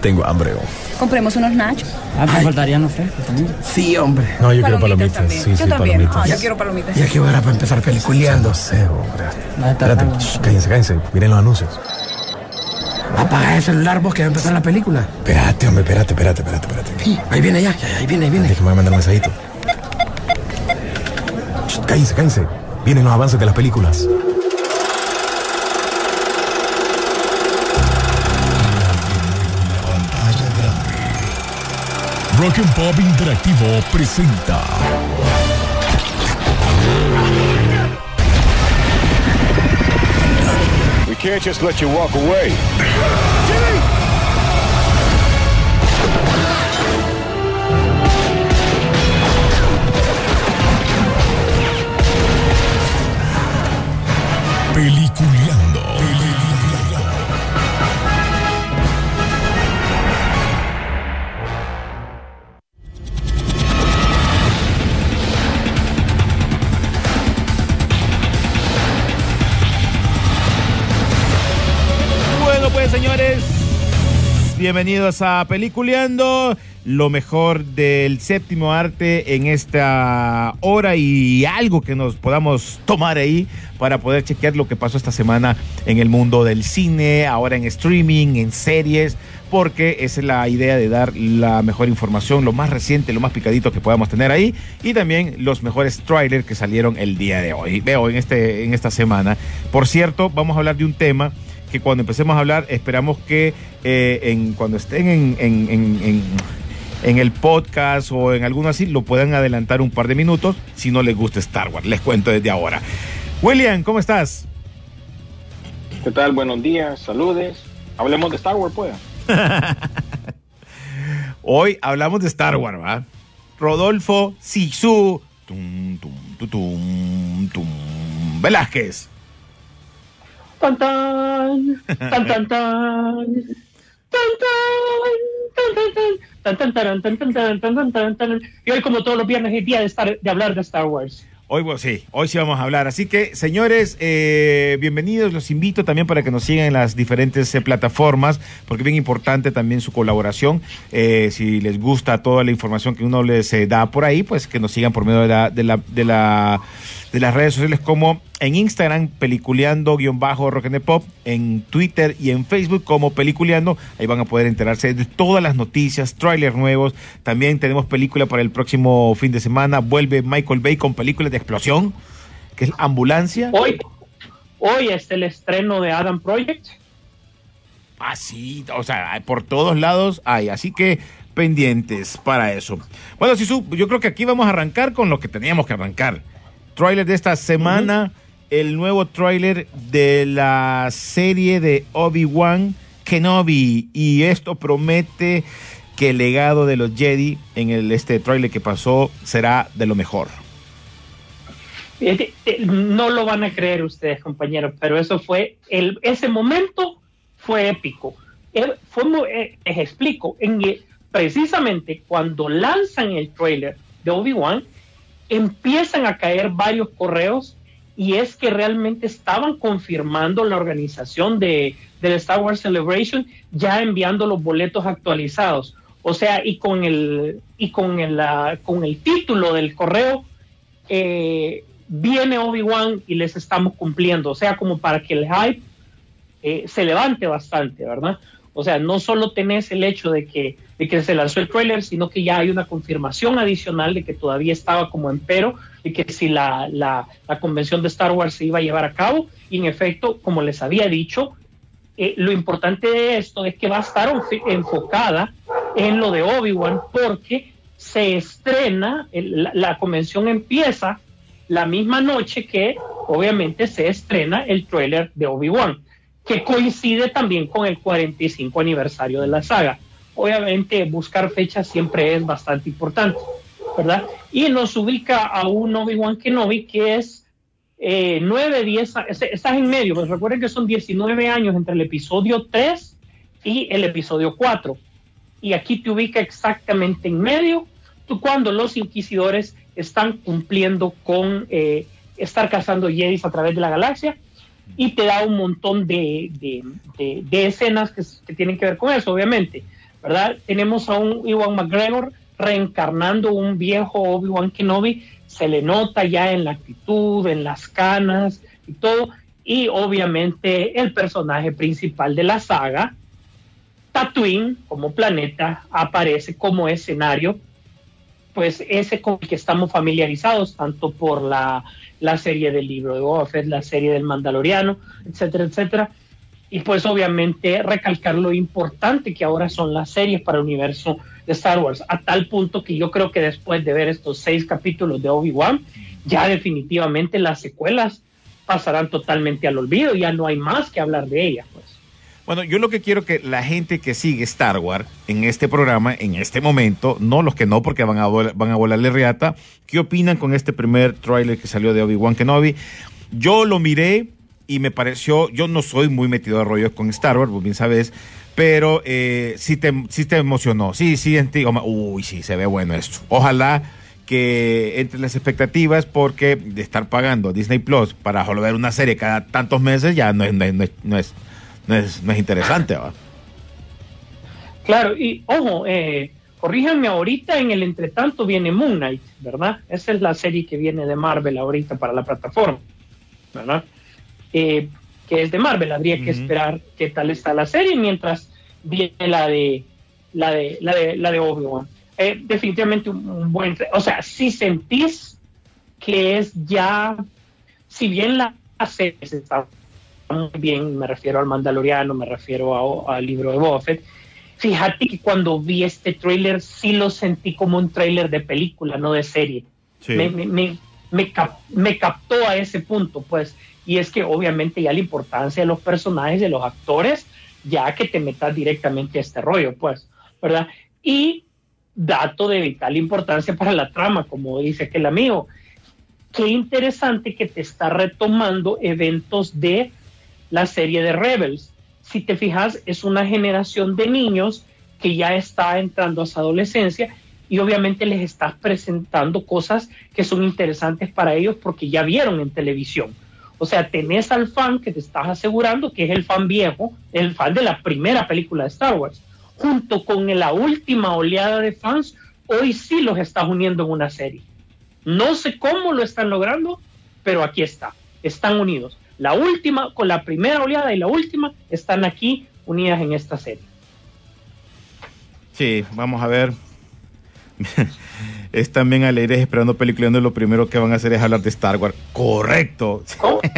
Tengo hambre. oh. Compremos unos nachos. Ah, me faltarían los frescos también. Sí, hombre. No, yo quiero palomitas. también. Sí, yo sí, también. palomitas. Ah, yo quiero palomitas. Ya que hora para empezar peliculeando. No sé, hombre. Estar Espérate, shh, cállense, cállense. Miren los anuncios. Apaga el celular vos que va a empezar la película. Espérate, hombre, espérate, espérate, espérate, espérate. Sí, ahí viene ya, ya, ahí viene, ahí viene. Déjame mandar un mensajito. Shh, Cállense, cállense. Vienen los avances de las películas. Rock and Pop Interactivo presenta. We can't just let you walk away. Bienvenidos a Peliculeando, lo mejor del séptimo arte en esta hora y algo que nos podamos tomar ahí para poder chequear lo que pasó esta semana en el mundo del cine, ahora en streaming, en series, porque es la idea de dar la mejor información, lo más reciente, lo más picadito que podamos tener ahí y también los mejores trailers que salieron el día de hoy. Veo en, este, en esta semana. Por cierto, vamos a hablar de un tema que cuando empecemos a hablar esperamos que eh, en, cuando estén en, en- en- en- el podcast o en alguno así lo puedan adelantar un par de minutos si no les gusta Star Wars. Les cuento desde ahora. William, ¿cómo estás? ¿Qué tal? Buenos días, saludes. Hablemos de Star Wars, pues. Hoy hablamos de Star Wars, ¿va? Rodolfo Sisu tum, tum, tu, tum, tum, Velázquez. Tan tan, tan tan tan, tan tan, tan tan tan, tan tan tan tan. Y hoy como todos los viernes es día de, estar, de hablar de Star Wars. Hoy bueno, sí, hoy sí vamos a hablar. Así que, señores, eh, bienvenidos. Los invito también para que nos sigan en las diferentes eh, plataformas, porque es bien importante también su colaboración. Eh, si les gusta toda la información que uno les eh, da por ahí, pues que nos sigan por medio de la, de la, de la de las redes sociales como en Instagram, peliculeando-rock and pop, en Twitter y en Facebook como peliculeando. Ahí van a poder enterarse de todas las noticias, trailers nuevos. También tenemos película para el próximo fin de semana. Vuelve Michael Bay con películas de explosión, que es Ambulancia. Hoy, hoy es el estreno de Adam Project. Así, o sea, por todos lados hay. Así que pendientes para eso. Bueno, Sisu, yo creo que aquí vamos a arrancar con lo que teníamos que arrancar. Trailer de esta semana, el nuevo trailer de la serie de Obi-Wan Kenobi. Y esto promete que el legado de los Jedi en el, este trailer que pasó será de lo mejor. Eh, No lo van a creer ustedes, compañeros, pero eso fue, el, ese momento fue épico. Eh, fue eh, les explico, en, precisamente cuando lanzan el trailer de Obi-Wan, empiezan a caer varios correos y es que realmente estaban confirmando la organización de, del Star Wars Celebration ya enviando los boletos actualizados. O sea, y con el, y con el, ah, con el título del correo, eh, viene Obi-Wan y les estamos cumpliendo. O sea, como para que el hype eh, se levante bastante, ¿verdad? O sea, no solo tenés el hecho de que, de que se lanzó el trailer, sino que ya hay una confirmación adicional de que todavía estaba como en pero, y que si la, la, convención de Star Wars se iba a llevar a cabo, y en efecto, como les había dicho, eh, lo importante de esto es que va a estar enf- enfocada en lo de Obi-Wan porque se estrena, la, la convención empieza la misma noche que obviamente se estrena el trailer de Obi-Wan, que coincide también con el 45 aniversario de la saga. Obviamente buscar fechas siempre es bastante importante, ¿verdad? Y nos ubica a un Obi-Wan Kenobi que es eh, 9, 10, a- es- estás en medio, pues recuerden que son 19 años entre el episodio 3 y el episodio 4. Y aquí te ubica exactamente en medio, tú cuando los inquisidores están cumpliendo con eh, estar cazando Jedis a través de la galaxia y te da un montón de, de- escenas que tienen que ver con eso, obviamente. ¿Verdad? Tenemos a un Iwan McGregor reencarnando un viejo Obi-Wan Kenobi, se le nota ya en la actitud, en las canas y todo, y obviamente el personaje principal de la saga, Tatooine como planeta, aparece como escenario, pues ese con el que estamos familiarizados, tanto por la, la serie del libro de Boba la serie del Mandaloriano, etcétera, etcétera. Y pues obviamente recalcar lo importante que ahora son las series para el universo de Star Wars, a tal punto que yo creo que después de ver estos seis capítulos de Obi-Wan, ya definitivamente las secuelas pasarán totalmente al olvido, ya no hay más que hablar de ellas. Pues. Bueno, yo lo que quiero que la gente que sigue Star Wars en este programa, en este momento, no los que no, porque van a, van a volarle riata, ¿qué opinan con este primer tráiler que salió de Obi-Wan Kenobi? Yo lo miré y me pareció, yo no soy muy metido a rollos con Star Wars, vos bien sabes, pero eh, sí, te, sí te emocionó, sí, sí, uy, sí, se ve bueno esto. Ojalá que entre las expectativas porque de estar pagando Disney Plus para ver una serie cada tantos meses ya no es, no es, no es, no es, no es- no es interesante. ¿va? Claro, y ojo, eh, corríjanme ahorita, en el entretanto viene Moon Knight, ¿verdad? Esa es la serie que viene de Marvel ahorita para la plataforma, ¿verdad? Eh, que es de Marvel, habría que Ujú. esperar qué tal está la serie mientras viene la de la de la de la de Obi-Wan. Eh, definitivamente un, un buen, o sea, si sentís que es ya, si bien la serie está muy bien, me refiero al Mandaloriano, me refiero al libro de Boba Fett, Fíjate que cuando vi este tráiler sí lo sentí como un tráiler de película, no de serie. Sí. Me, me, me, me me captó a ese punto, pues. Y es que obviamente ya la importancia de los personajes, de los actores, ya que te metas directamente a este rollo, pues, ¿verdad? Y dato de vital importancia para la trama, como dice aquel amigo. Qué interesante que te está retomando eventos de la serie de Rebels. Si te fijas, es una generación de niños que ya está entrando a su adolescencia y obviamente les estás presentando cosas que son interesantes para ellos porque ya vieron en televisión. O sea, tenés al fan que te estás asegurando que es el fan viejo, el fan de la primera película de Star Wars. Junto con la última oleada de fans, hoy sí los estás uniendo en una serie. No sé cómo lo están logrando, pero aquí está. Están unidos. La última, con la primera oleada y la última, están aquí unidas en esta serie. Sí, vamos a ver. Es también alegres esperando peliculando lo primero que van a hacer es hablar de Star Wars. Correcto. ¿Cómo?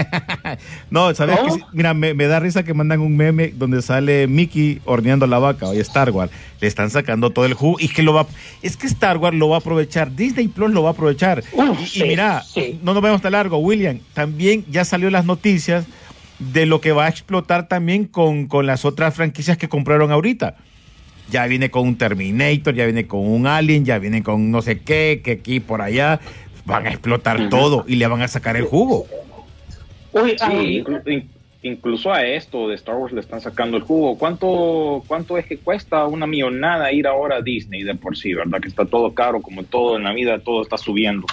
No, ¿sabes ¿Cómo? Sí, Mira, me, me da risa que mandan un meme donde sale Mickey horneando la vaca, oye, Star Wars. Le están sacando todo el jugo y que lo va... Es que Star Wars lo va a aprovechar, Disney Plus lo va a aprovechar. Y, mira, sí. no nos vemos tan largo, William. También ya salió las noticias de lo que va a explotar también con, con las otras franquicias que compraron ahorita. Ya viene con un Terminator, ya viene con un Alien, ya viene con no sé qué, que aquí por allá. Van a explotar todo y le van a sacar el jugo. Uy, Sí, inclu- in- incluso a esto de Star Wars le están sacando el jugo. ¿Cuánto, ¿Cuánto es que cuesta una millonada ir ahora a Disney de por sí, verdad? Que está todo caro, como todo en la vida, todo está subiendo.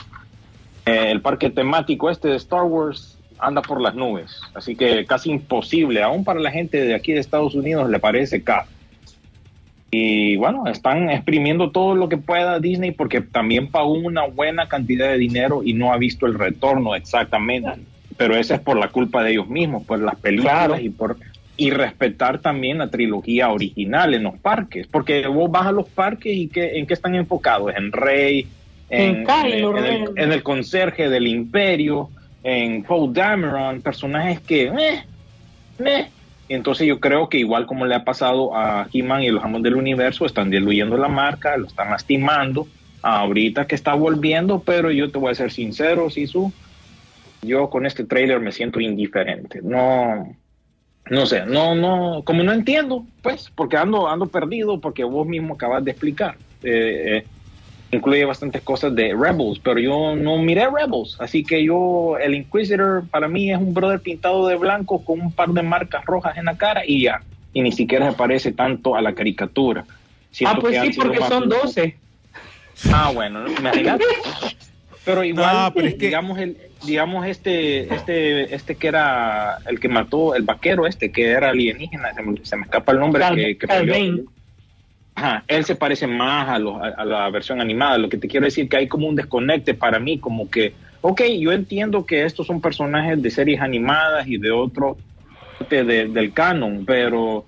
Eh, el parque temático este de Star Wars anda por las nubes, así que casi imposible, aún para la gente de aquí de Estados Unidos le parece caro. Y bueno, están exprimiendo todo lo que pueda Disney porque también pagó una buena cantidad de dinero y no ha visto el retorno exactamente. Pero esa es por la culpa de ellos mismos, por las películas Claro. y por y respetar también la trilogía original en los parques, porque vos vas a los parques y que, en qué están enfocados, en Rey, en, En Kylo en el, en el conserje del Imperio, en Paul Dameron, personajes que eh, meh. Entonces yo creo que igual como le ha pasado a He-Man y los Amos del Universo, están diluyendo la marca, lo están lastimando. Ahorita que está volviendo, pero yo te voy a ser sincero, Sisu, yo con este trailer me siento indiferente. No, no sé, no, no, como no entiendo, pues, porque ando, ando perdido, porque vos mismo acabas de explicar. Eh, eh, incluye bastantes cosas de Rebels, pero yo no miré Rebels, así que yo, el Inquisitor para mí es un brother pintado de blanco con un par de marcas rojas en la cara y ya, y ni siquiera se parece tanto a la caricatura. Siento ah, pues que sí, porque son un- 12. Ah, bueno, imagínate. Pero igual, No, pero es que- digamos, el, digamos este, este, este que era el que mató, el vaquero este, que era alienígena, se me, se me escapa el nombre. Cal- que, que. Ajá, él se parece más a, los- a- la versión animada. Lo que te quiero decir que hay como un desconecte para mí, como que, ok, yo entiendo que estos son personajes de series animadas y de otro de- del canon, pero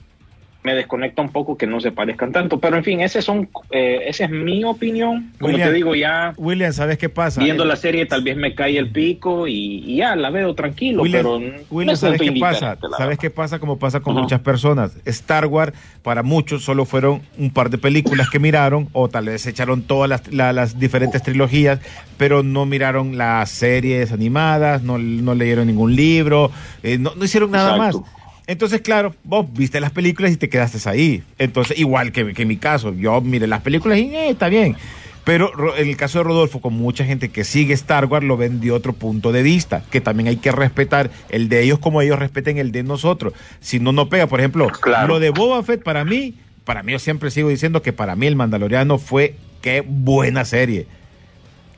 me desconecta un poco que no se parezcan tanto. Pero en fin, ese son, eh, esa es mi opinión. Como William, te digo, ya William, ¿sabes qué pasa? viendo El- la serie tal vez me cae el pico y, y ya la veo tranquilo, William, pero William, ¿sabes qué pasa? ¿Sabes qué pasa? Como pasa con muchas personas. Star Wars, para muchos, solo fueron un par de películas que miraron, o tal vez echaron todas las, la- las diferentes trilogías, pero no miraron las series animadas, no, no leyeron ningún libro, eh, no, no hicieron nada Exacto. más. Entonces, claro, vos viste las películas y te quedaste ahí. Entonces, igual que, que en mi caso, yo miré las películas y eh, está bien. Pero Ro- en el caso de Rodolfo, con mucha gente que sigue Star Wars, lo ven de otro punto de vista, que también hay que respetar el de ellos como ellos respeten el de nosotros. Si no, no pega. Por ejemplo, Claro. lo de Boba Fett, para mí, para mí yo siempre sigo diciendo que para mí el Mandaloriano fue qué buena serie.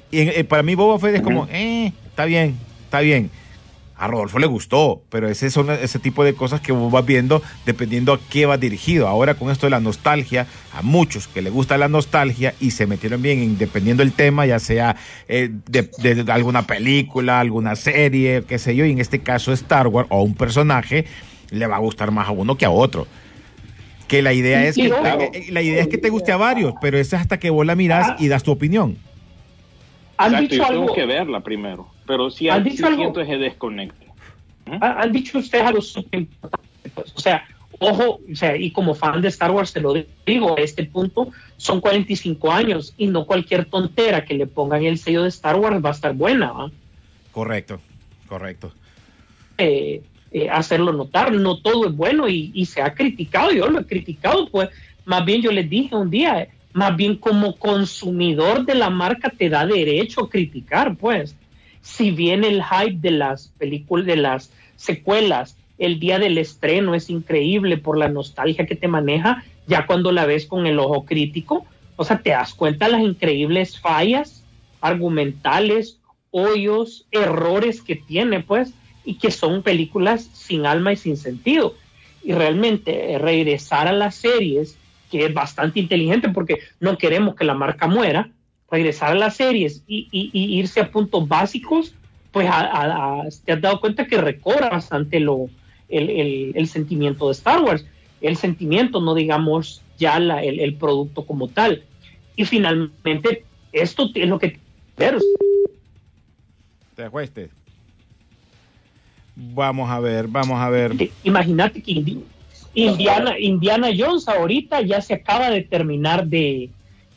Y en- eh, para mí Boba Fett es como, eh, está bien, está bien. A Rodolfo le gustó, pero ese son ese tipo de cosas que vos vas viendo dependiendo a qué va dirigido. Ahora con esto de la nostalgia, a muchos que les gusta la nostalgia y se metieron bien en, dependiendo del tema, ya sea eh, de, de alguna película, alguna serie, qué sé yo, y en este caso Star Wars o un personaje, le va a gustar más a uno que a otro. Que la idea es que eh, la idea es que te guste a varios, pero es hasta que vos la mirás y das tu opinión. Han Exacto, dicho yo tengo algo, que verla primero, pero sí, ¿Han dicho algo? siento ese desconecte. ha- han dicho ustedes algo súper importante. pues, o sea, ojo, o sea, y como fan de Star Wars te lo digo, a este punto son 45 años y no cualquier tontera que le pongan el sello de Star Wars va a estar buena, ¿va? Correcto, correcto. eh, eh, hacerlo notar. No todo es bueno y, y se ha criticado, yo lo he criticado, pues más bien yo les dije un día, eh, más bien como consumidor de la marca te da derecho a criticar, pues. Si bien el hype de las películas, de las secuelas, el día del estreno es increíble por la nostalgia que te maneja, ya cuando la ves con el ojo crítico, o sea, te das cuenta las increíbles fallas argumentales, hoyos, errores que tiene, pues, y que son películas sin alma y sin sentido. Y realmente regresar a las series, que es bastante inteligente porque no queremos que la marca muera, regresar a las series y, y- y irse a puntos básicos, pues a- a- a- te has dado cuenta que recobra bastante lo, el, el- el sentimiento de Star Wars, el sentimiento, no digamos ya la- el, el producto como tal. Y finalmente, esto es lo que... Pero, Te. Vamos a ver, vamos a ver. imagínate que Indiana, Indiana Jones ahorita ya se acaba de terminar de,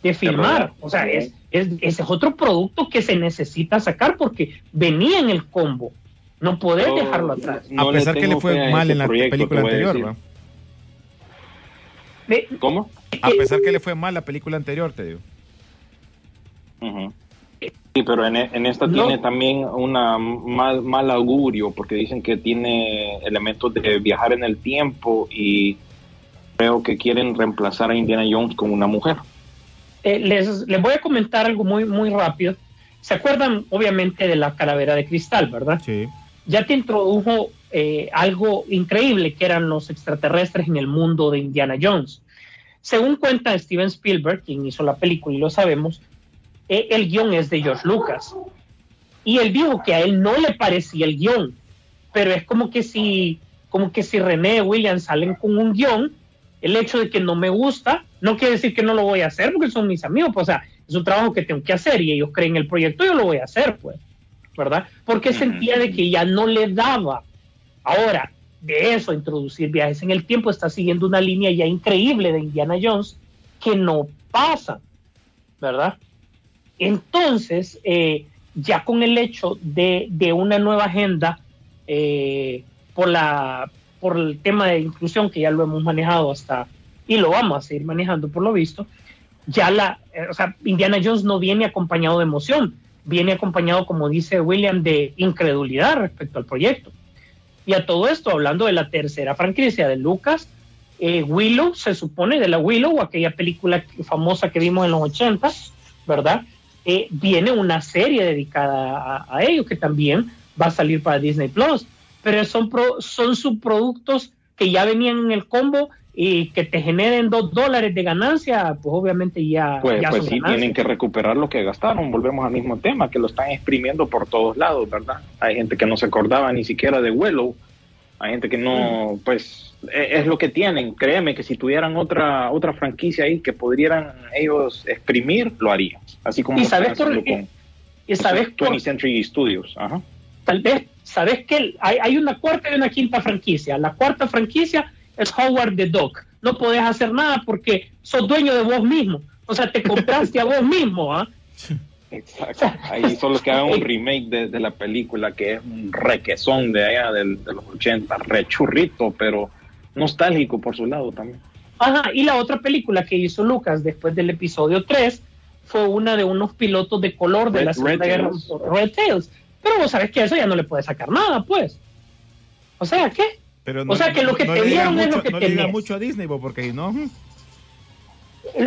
de filmar. O sea, es, es- ese es otro producto que se necesita sacar porque venía en el combo. No podés dejarlo atrás. no a pesar que le fue mal en la proyecto, película anterior, ¿Cómo? A pesar que le fue mal la película anterior, te digo. Ujú. Sí, pero en, e- en esta No. tiene también una mal, mal augurio porque dicen que tiene elementos de viajar en el tiempo y creo que quieren reemplazar a Indiana Jones con una mujer. eh, les, les voy a comentar algo muy, muy rápido. ¿Se acuerdan, obviamente, de la calavera de cristal, verdad? Sí. ya te introdujo eh, algo increíble que eran los extraterrestres en el mundo de Indiana Jones. Según cuenta Steven Spielberg, quien hizo la película y lo sabemos, el guion es de George Lucas. Y él dijo que a él no le parecía el guion, pero es como que si, como que si René Williams salen con un guion, el hecho de que no me gusta no quiere decir que no lo voy a hacer porque son mis amigos, pues, o sea, es un trabajo que tengo que hacer y ellos creen el proyecto, yo lo voy a hacer, pues. ¿verdad? Porque sentía de que ya no le daba. Ahora, de eso, introducir viajes en el tiempo, está siguiendo una línea ya increíble de Indiana Jones que no pasa, ¿verdad? Entonces, eh, ya con el hecho de, una nueva agenda eh, por, la, por el tema de inclusión, que ya lo hemos manejado hasta, y lo vamos a seguir manejando por lo visto, ya la, eh, o sea, Indiana Jones no viene acompañado de emoción, viene acompañado, como dice William, de incredulidad respecto al proyecto. Y a todo esto, hablando de la tercera franquicia de Lucas, eh, Willow, se supone, de la Willow, aquella película famosa que vimos en los 80, ¿verdad? Eh, viene una serie dedicada a, a ello que también va a salir para Disney Plus, pero son, pro- son subproductos que ya venían en el combo y que te generen dos dólares de ganancia, pues obviamente ya, Pues, ya pues son sí, ganancias. tienen que recuperar lo que gastaron. Volvemos al mismo tema, que lo están exprimiendo por todos lados, ¿verdad? Hay gente que no se acordaba ni siquiera de Willow. Hay gente que no, pues, e- es lo que tienen. Créeme que si tuvieran otra otra franquicia ahí que pudieran ellos exprimir, lo harían. Así como Y sabes por- con y sabes por- 20th Century Studios. Ajá. tal vez, sabes que hay, hay una cuarta y una quinta franquicia. La cuarta franquicia es Howard the Duck. No podés hacer nada porque sos dueño de vos mismo. O sea, te compraste a vos mismo, ¿ah? Exacto. Ahí solo que hagan un remake de, de la película que es un requesón de allá del- de los 80, rechurrito, pero nostálgico por su lado también. Ajá, y la otra película que hizo Lucas después del episodio 3 fue una de unos pilotos de color de Red- la Segunda Red Guerra Tails. Red Tails. Pero vos sabés que eso ya no le puede sacar nada, pues. O sea, ¿qué? Pero O sea, que lo que te le dieron es lo que no le tenés. mucho a Disney, porque si no,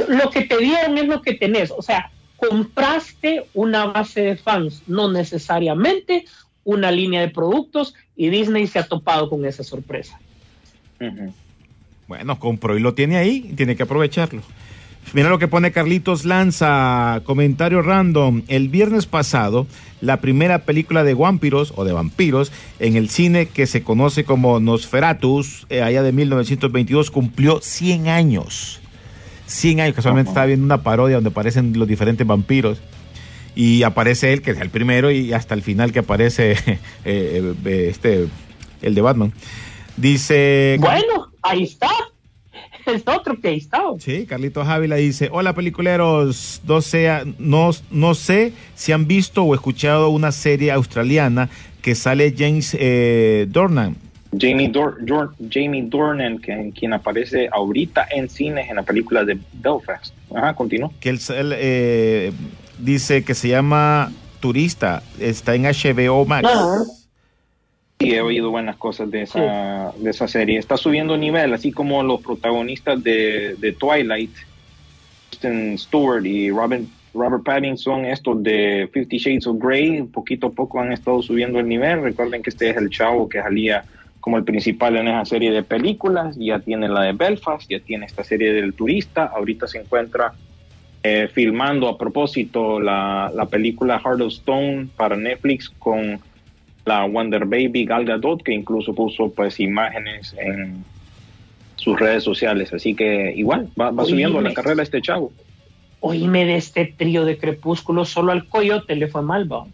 Lo que te dieron es lo que tenés. O sea, compraste una base de fans, no necesariamente una línea de productos, y Disney se ha topado con esa sorpresa. Bueno, compró y lo tiene ahí, tiene que aprovecharlo. Mira lo que pone Carlitos Lanza, comentario random. El viernes pasado, la primera película de vampiros o de vampiros en el cine que se conoce como Nosferatus, eh, allá de 1922, cumplió 100 años. 100 años, casualmente estaba viendo una parodia donde aparecen los diferentes vampiros. Y aparece él, que es el primero, y hasta el final que aparece eh, eh, este, el de Batman. Dice... Bueno, ahí está. Es otro que ahí está. Sí, Carlitos Ávila dice, hola peliculeros, no, sea, no, no sé si han visto o escuchado una serie australiana que sale James eh, Dornan. Jamie, Dor Dor- Jamie Dornan, que, quien aparece ahorita en cines en la película de Belfast. Ajá, continúa. que él, él, eh, dice que se llama Turista, está en HBO Max. Ah. Sí, he oído buenas cosas de esa, de esa serie. Está subiendo nivel, así como los protagonistas de, de Twilight, Kristen Stewart y Robin, Robert Pattinson, estos de Fifty Shades of Grey, poquito a poco han estado subiendo el nivel. Recuerden que este es el chavo que salía como el principal en esa serie de películas, ya tiene la de Belfast, ya tiene esta serie del turista, ahorita se encuentra eh, filmando a propósito la, la película Heart of Stone para Netflix con la Wonder Baby Gal Gadot, que incluso puso pues imágenes en sus redes sociales, así que igual va, va subiendo la carrera este chavo. Oíme de este trío de Crepúsculo, solo al coyote le fue mal, va.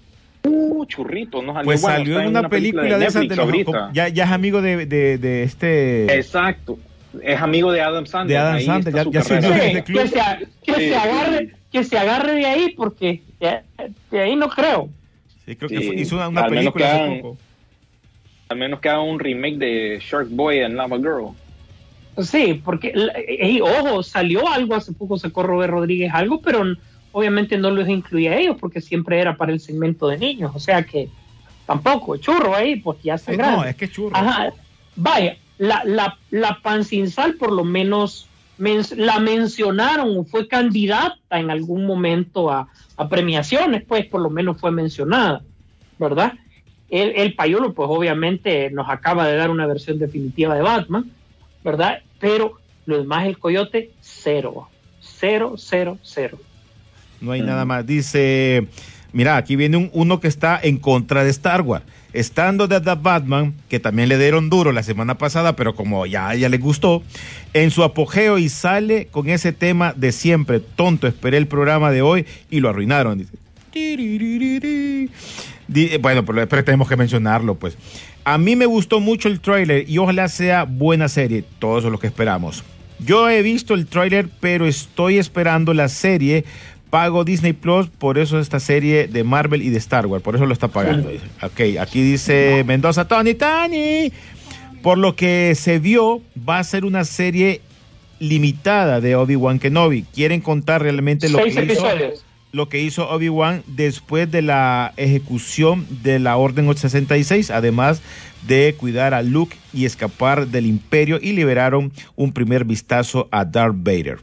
Uh, churrito, no salió Pues bueno, salió en una película de, esas de los- ya, ya es amigo de, de, de este... Exacto, es amigo de Adam Sandler. De Adam Sandler, ya- ya se. Sí, club. que, se, a- que Sí, se agarre, que se agarre de ahí, porque de, ahí no creo. Sí, creo que Sí, fue- hizo una, película hace poco. Al menos que haga un remake de Shark Boy and Lava Girl. Sí, porque, la- ey, ojo, salió algo hace poco, sacó Robert Rodríguez algo, pero obviamente no los incluía a ellos porque siempre era para el segmento de niños, o sea que tampoco, churro ahí, pues ya están Sí, grandes. no, es que churro. Ajá, vaya, la, la, la pan sin sal por lo menos men- la mencionaron, fue candidata en algún momento a, a premiaciones, pues por lo menos fue mencionada, ¿verdad? El, el Payolo, pues obviamente nos acaba de dar una versión definitiva de Batman, ¿verdad? Pero lo demás, el Coyote, cero, cero, cero, cero. No hay nada más. Dice, mira, aquí viene un- uno que está en contra de Star Wars. Estando de The Batman, que también le dieron duro la semana pasada, pero como ya, ya le gustó, en su apogeo y sale con ese tema de siempre. Tonto, esperé el programa de hoy y lo arruinaron. Dice. Bueno, pero, pero tenemos que mencionarlo, pues. A mí me gustó mucho el tráiler y ojalá sea buena serie. Todo eso es lo que esperamos. Yo he visto el tráiler, pero estoy esperando la serie. Pago Disney Plus, por eso esta serie de Marvel y de Star Wars, por eso lo está pagando. Ok, aquí dice Mendoza, Tony, Tony. Por lo que se vio, va a ser una serie limitada de Obi-Wan Kenobi. Quieren contar realmente lo Seis que hizo lo que hizo Obi-Wan después de la ejecución de la Orden 866, además de cuidar a Luke y escapar del imperio y liberaron un primer vistazo a Darth Vader.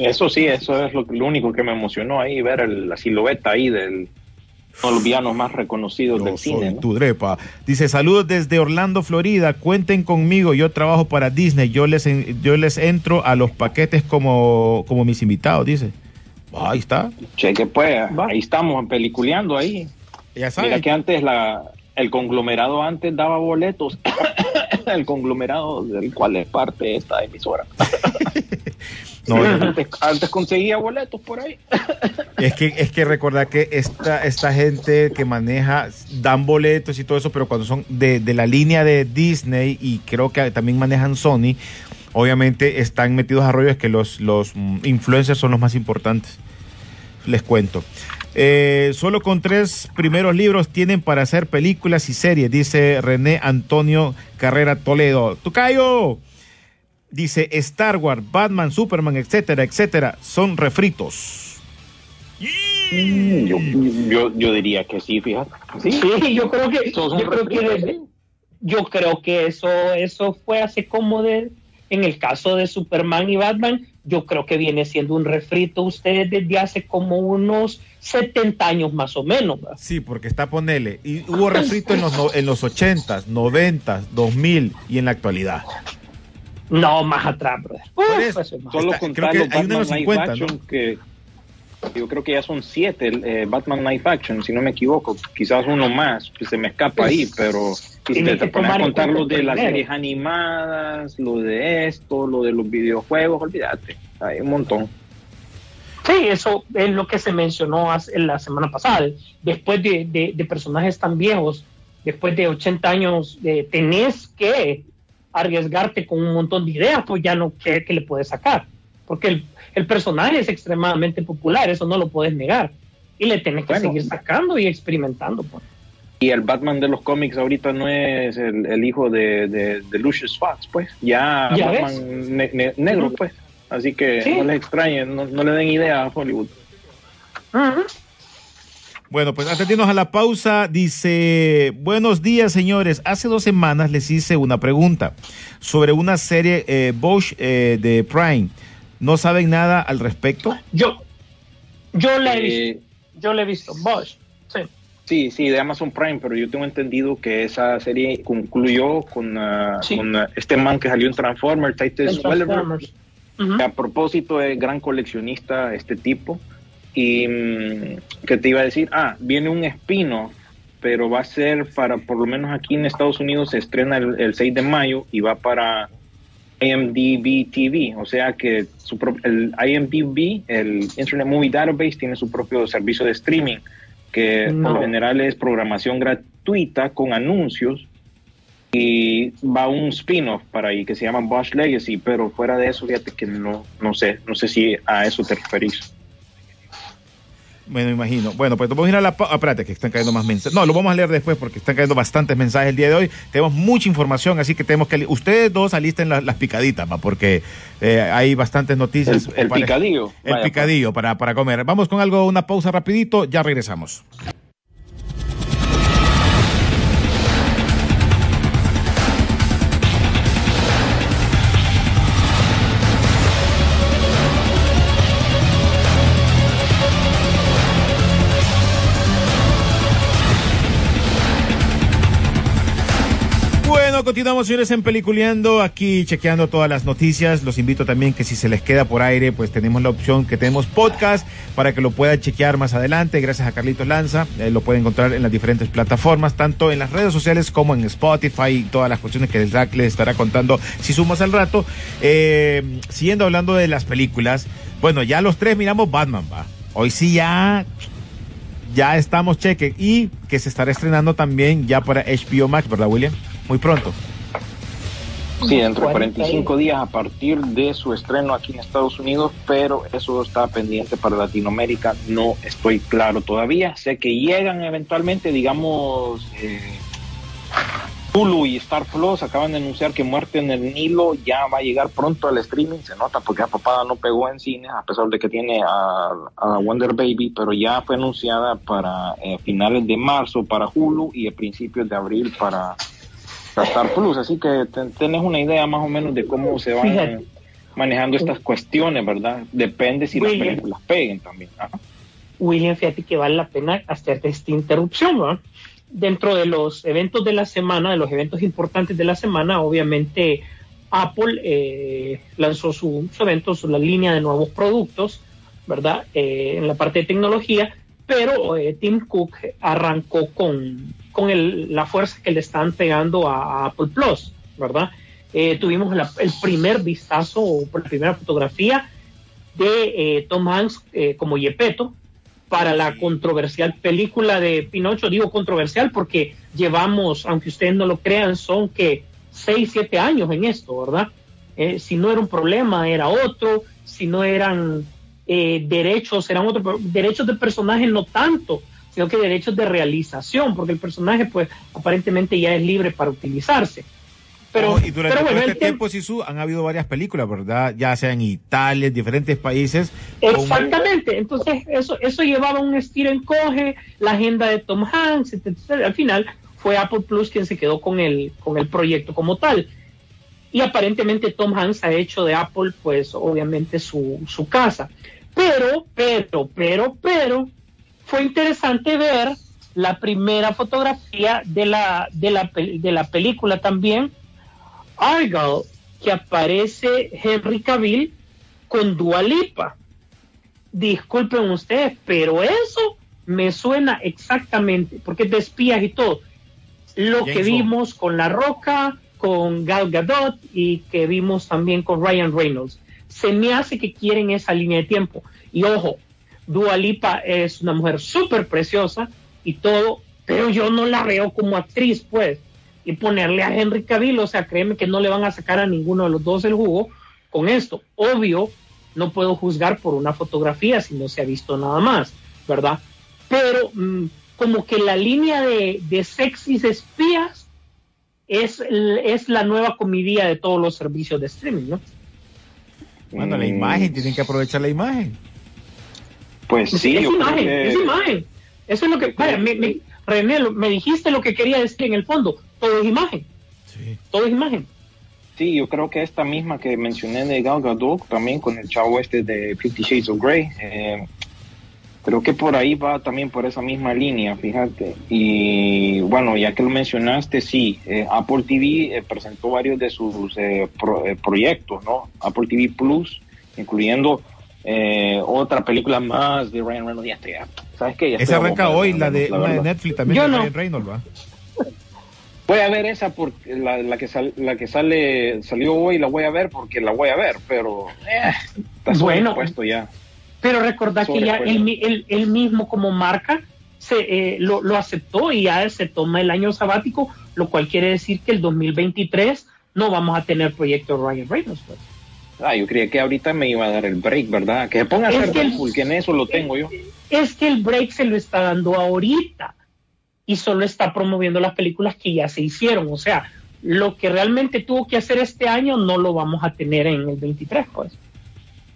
Eso sí, eso es lo, lo único que me emocionó ahí, ver el- la silueta ahí del, villanos más reconocidos Yo del soy cine. ¿no? tu drepa. Dice, saludos desde Orlando, Florida. Cuenten conmigo, yo trabajo para Disney. Yo les, yo les entro a los paquetes como, como mis invitados, dice. Ahí está. Cheque, pues, Va. ahí estamos, peliculeando ahí. Ya Mira saben. que antes la, el conglomerado antes daba boletos. el conglomerado del cual es parte esta emisora. No, antes, antes conseguía boletos por ahí. es que es que recordar que esta, esta gente que maneja dan boletos y todo eso, pero cuando son de, de la línea de Disney y creo que también manejan Sony, obviamente están metidos a rollos que los, los influencers son los más importantes. Les cuento. Eh, solo con tres primeros libros tienen para hacer películas y series, dice René Antonio Carrera Toledo. ¡Tucayo! Dice Star Wars, Batman, Superman, etcétera, etcétera, son refritos. Yo, yo, yo diría que sí, fíjate. Sí, Sí, yo creo que, son yo creo que, refritos, sí. yo creo que eso, eso fue hace como de, en el caso de Superman y Batman, yo creo que viene siendo un refrito ustedes desde hace como unos 70 años más o menos. Sí, porque está ponele. Y hubo refritos en los, no- en los 80s, 90s, 2000 y en la actualidad. No, más atrás, brother. Uf, eso. eso es más- Solo creo que los hay uno en Batman los Live 50, Action ¿no? que yo creo que ya son siete eh, Batman Live Action, si no me equivoco. Quizás uno más, que se me escapa ahí, pero si te, te que pones a contar lo de las series animadas, lo de esto, lo de los videojuegos, olvídate, hay un montón. Sí, eso es lo que se mencionó hace- en la semana pasada. Después de, de- de personajes tan viejos, después de 80 años, eh, tenés que arriesgarte con un montón de ideas, pues ya no, ¿qué, qué le puedes sacar? Porque el, el personaje es extremadamente popular, eso no lo puedes negar. Y le tenés que Bueno. seguir sacando y experimentando. Pues. Y el Batman de los cómics ahorita no es el, el hijo de, de, de Lucius Fox, pues, ya, ¿Ya Batman ne- ne- negro, pues. Así que Sí. no les extrañen, no, no le den idea a Hollywood. Ujú. Bueno, pues antes de irnos a la pausa, dice, buenos días señores, hace dos semanas les hice una pregunta sobre una serie eh, Bosch eh, de Prime. ¿No saben nada al respecto? Yo, yo le he Eh, visto, yo le he visto, Bosch. Sí. Sí, sí, de Amazon Prime, pero yo tengo entendido que esa serie concluyó con, Sí. con, ah, este man que salió en Transformers, Titus Welliver. Transformers. A propósito, es gran coleccionista este tipo. Y mm, que te iba a decir, ah, viene un espino, pero va a ser para, por lo menos aquí en Estados Unidos se estrena el, el 6 de mayo y va para IMDb TV, o sea que su el IMDb, el Internet Movie Database, tiene su propio servicio de streaming, que por No. lo general es programación gratuita con anuncios y va un spin-off para ahí que se llama Bosch Legacy, pero fuera de eso, fíjate que no, no sé, no sé si a eso te referís. Bueno, me imagino. Bueno, pues vamos a ir a la pausa. espérate, que están cayendo más mensajes. No, lo vamos a leer después porque están cayendo bastantes mensajes el día de hoy. Tenemos mucha información, así que tenemos que... Ustedes dos alisten las, las picaditas, ¿va? porque eh, hay bastantes noticias. El, picadillo. El Vaya, pues. picadillo para, para comer. Vamos con algo, una pausa rapidito, ya regresamos. Continuamos, señores, en Peliculeando, aquí chequeando todas las noticias. Los invito también que si se les queda por aire, pues tenemos la opción que tenemos podcast para que lo puedan chequear más adelante. Gracias a Carlitos Lanza, eh, lo pueden encontrar en las diferentes plataformas, tanto en las redes sociales como en Spotify todas las cuestiones que les, da- les estará contando si sumas al rato. Eh, siguiendo hablando de las películas, bueno, ya los tres miramos Batman, va. Hoy sí ya ya estamos cheque y que se estará estrenando también ya para HBO Max, ¿verdad, William? Muy pronto. Sí, dentro de 40 45 días a partir de su estreno aquí en Estados Unidos, pero eso está pendiente para Latinoamérica, no estoy claro todavía. Sé que llegan eventualmente, digamos, eh, Hulu y Star Plus acaban de anunciar que Muerte en el Nilo ya va a llegar pronto al streaming, se nota porque la papada no pegó en cine, a pesar de que tiene a, a Wonder Baby, pero ya fue anunciada para eh, finales de marzo para Hulu y a principios de abril para Star Plus, así que ten- tenés una idea más o menos de cómo se van Fíjate. manejando estas cuestiones, ¿verdad? Depende si las películas peguen también. Ajá. William, fíjate que vale la pena hacerte esta interrupción, ¿no? Dentro de los eventos de la semana, de los eventos importantes de la semana, obviamente Apple eh, lanzó su, su evento, su, la línea de nuevos productos, ¿verdad? Eh, en la parte de tecnología, pero eh, Tim Cook arrancó con, con el- la fuerza que le están pegando a, a Apple Plus, ¿verdad? Eh, tuvimos la- el primer vistazo, o la primera fotografía de eh, Tom Hanks eh, como Yepeto para la controversial película de Pinocho. Digo controversial porque llevamos, aunque ustedes no lo crean, son que 6, 7 años en esto, ¿verdad? Eh, si no era un problema, era otro. Si no eran eh, derechos, eran otros. Derechos de personaje no tanto, sino que derechos de realización, porque el personaje, pues, aparentemente ya es libre para utilizarse. Pero, y durante pero bueno, todo el este tem- tiempo, Sisu, han habido varias películas, ¿verdad? Ya sea en Italia, en diferentes países. Exactamente, entonces eso, eso llevaba un estilo encoge, la agenda de Tom Hanks, etc, etc. Al final fue Apple Plus quien se quedó con el, con el proyecto como tal. Y aparentemente Tom Hanks ha hecho de Apple, pues obviamente su, su casa. Pero, pero, pero, pero, fue interesante ver la primera fotografía de la, de la, de la película también, Argyle, que aparece Henry Cavill con Dua Lipa. Disculpen ustedes, pero eso me suena exactamente, porque es de espías y todo. Lo James que vimos con La Roca, con Gal Gadot y que vimos también con Ryan Reynolds. Se me hace que quieren esa línea de tiempo. Y ojo, Dua Lipa es una mujer súper preciosa y todo, pero yo no la veo como actriz, pues. Y ponerle a Henry Cavill, o sea, créeme que no le van a sacar a ninguno de los dos el jugo con esto. Obvio, no puedo juzgar por una fotografía si no se ha visto nada más, ¿verdad? Pero mm, como que la línea de, de sexys espías es, es la nueva comedia de todos los servicios de streaming, ¿no? Bueno, la Mm, imagen, tienen que aprovechar la imagen. Pues sí, es yo creo imagen, que- es imagen. Eso es lo que... Vaya, me- me- René, me dijiste lo que quería decir en el fondo. Todo es imagen, Sí. todo es imagen. Sí, yo creo que esta misma que mencioné de Gal Gadot, también con el chavo este de Fifty Shades of Grey, eh, creo que por ahí va también por esa misma línea, fíjate. Y bueno, ya que lo mencionaste, sí, eh, Apple TV eh, presentó varios de sus eh, pro- eh, proyectos, ¿no? Apple TV Plus, incluyendo eh, otra película más de Ryan Reynolds. Ya estoy harto. ¿Sabes qué? Ya Esa arranca hoy, la de, la una de. Netflix también, Yo de no. Ryan Reynolds, ¿va? Voy a ver esa porque la, la que sal- la que sale salió hoy la voy a ver porque la voy a ver, pero eh, está Bueno. puesto ya. Pero recordad que ya él, mi- él- él mismo como marca se, eh, lo, lo aceptó y ya se toma el año sabático, lo cual quiere decir que el 2023 no vamos a tener proyecto Ryan Reynolds. pues. Ah, yo creía que ahorita me iba a dar el break, ¿verdad? Que se ponga a hacer Deadpool, que en eso lo tengo yo. Es que el break se lo está dando ahorita y solo está promoviendo las películas que ya se hicieron. O sea, lo que realmente tuvo que hacer este año no lo vamos a tener en el 23, pues.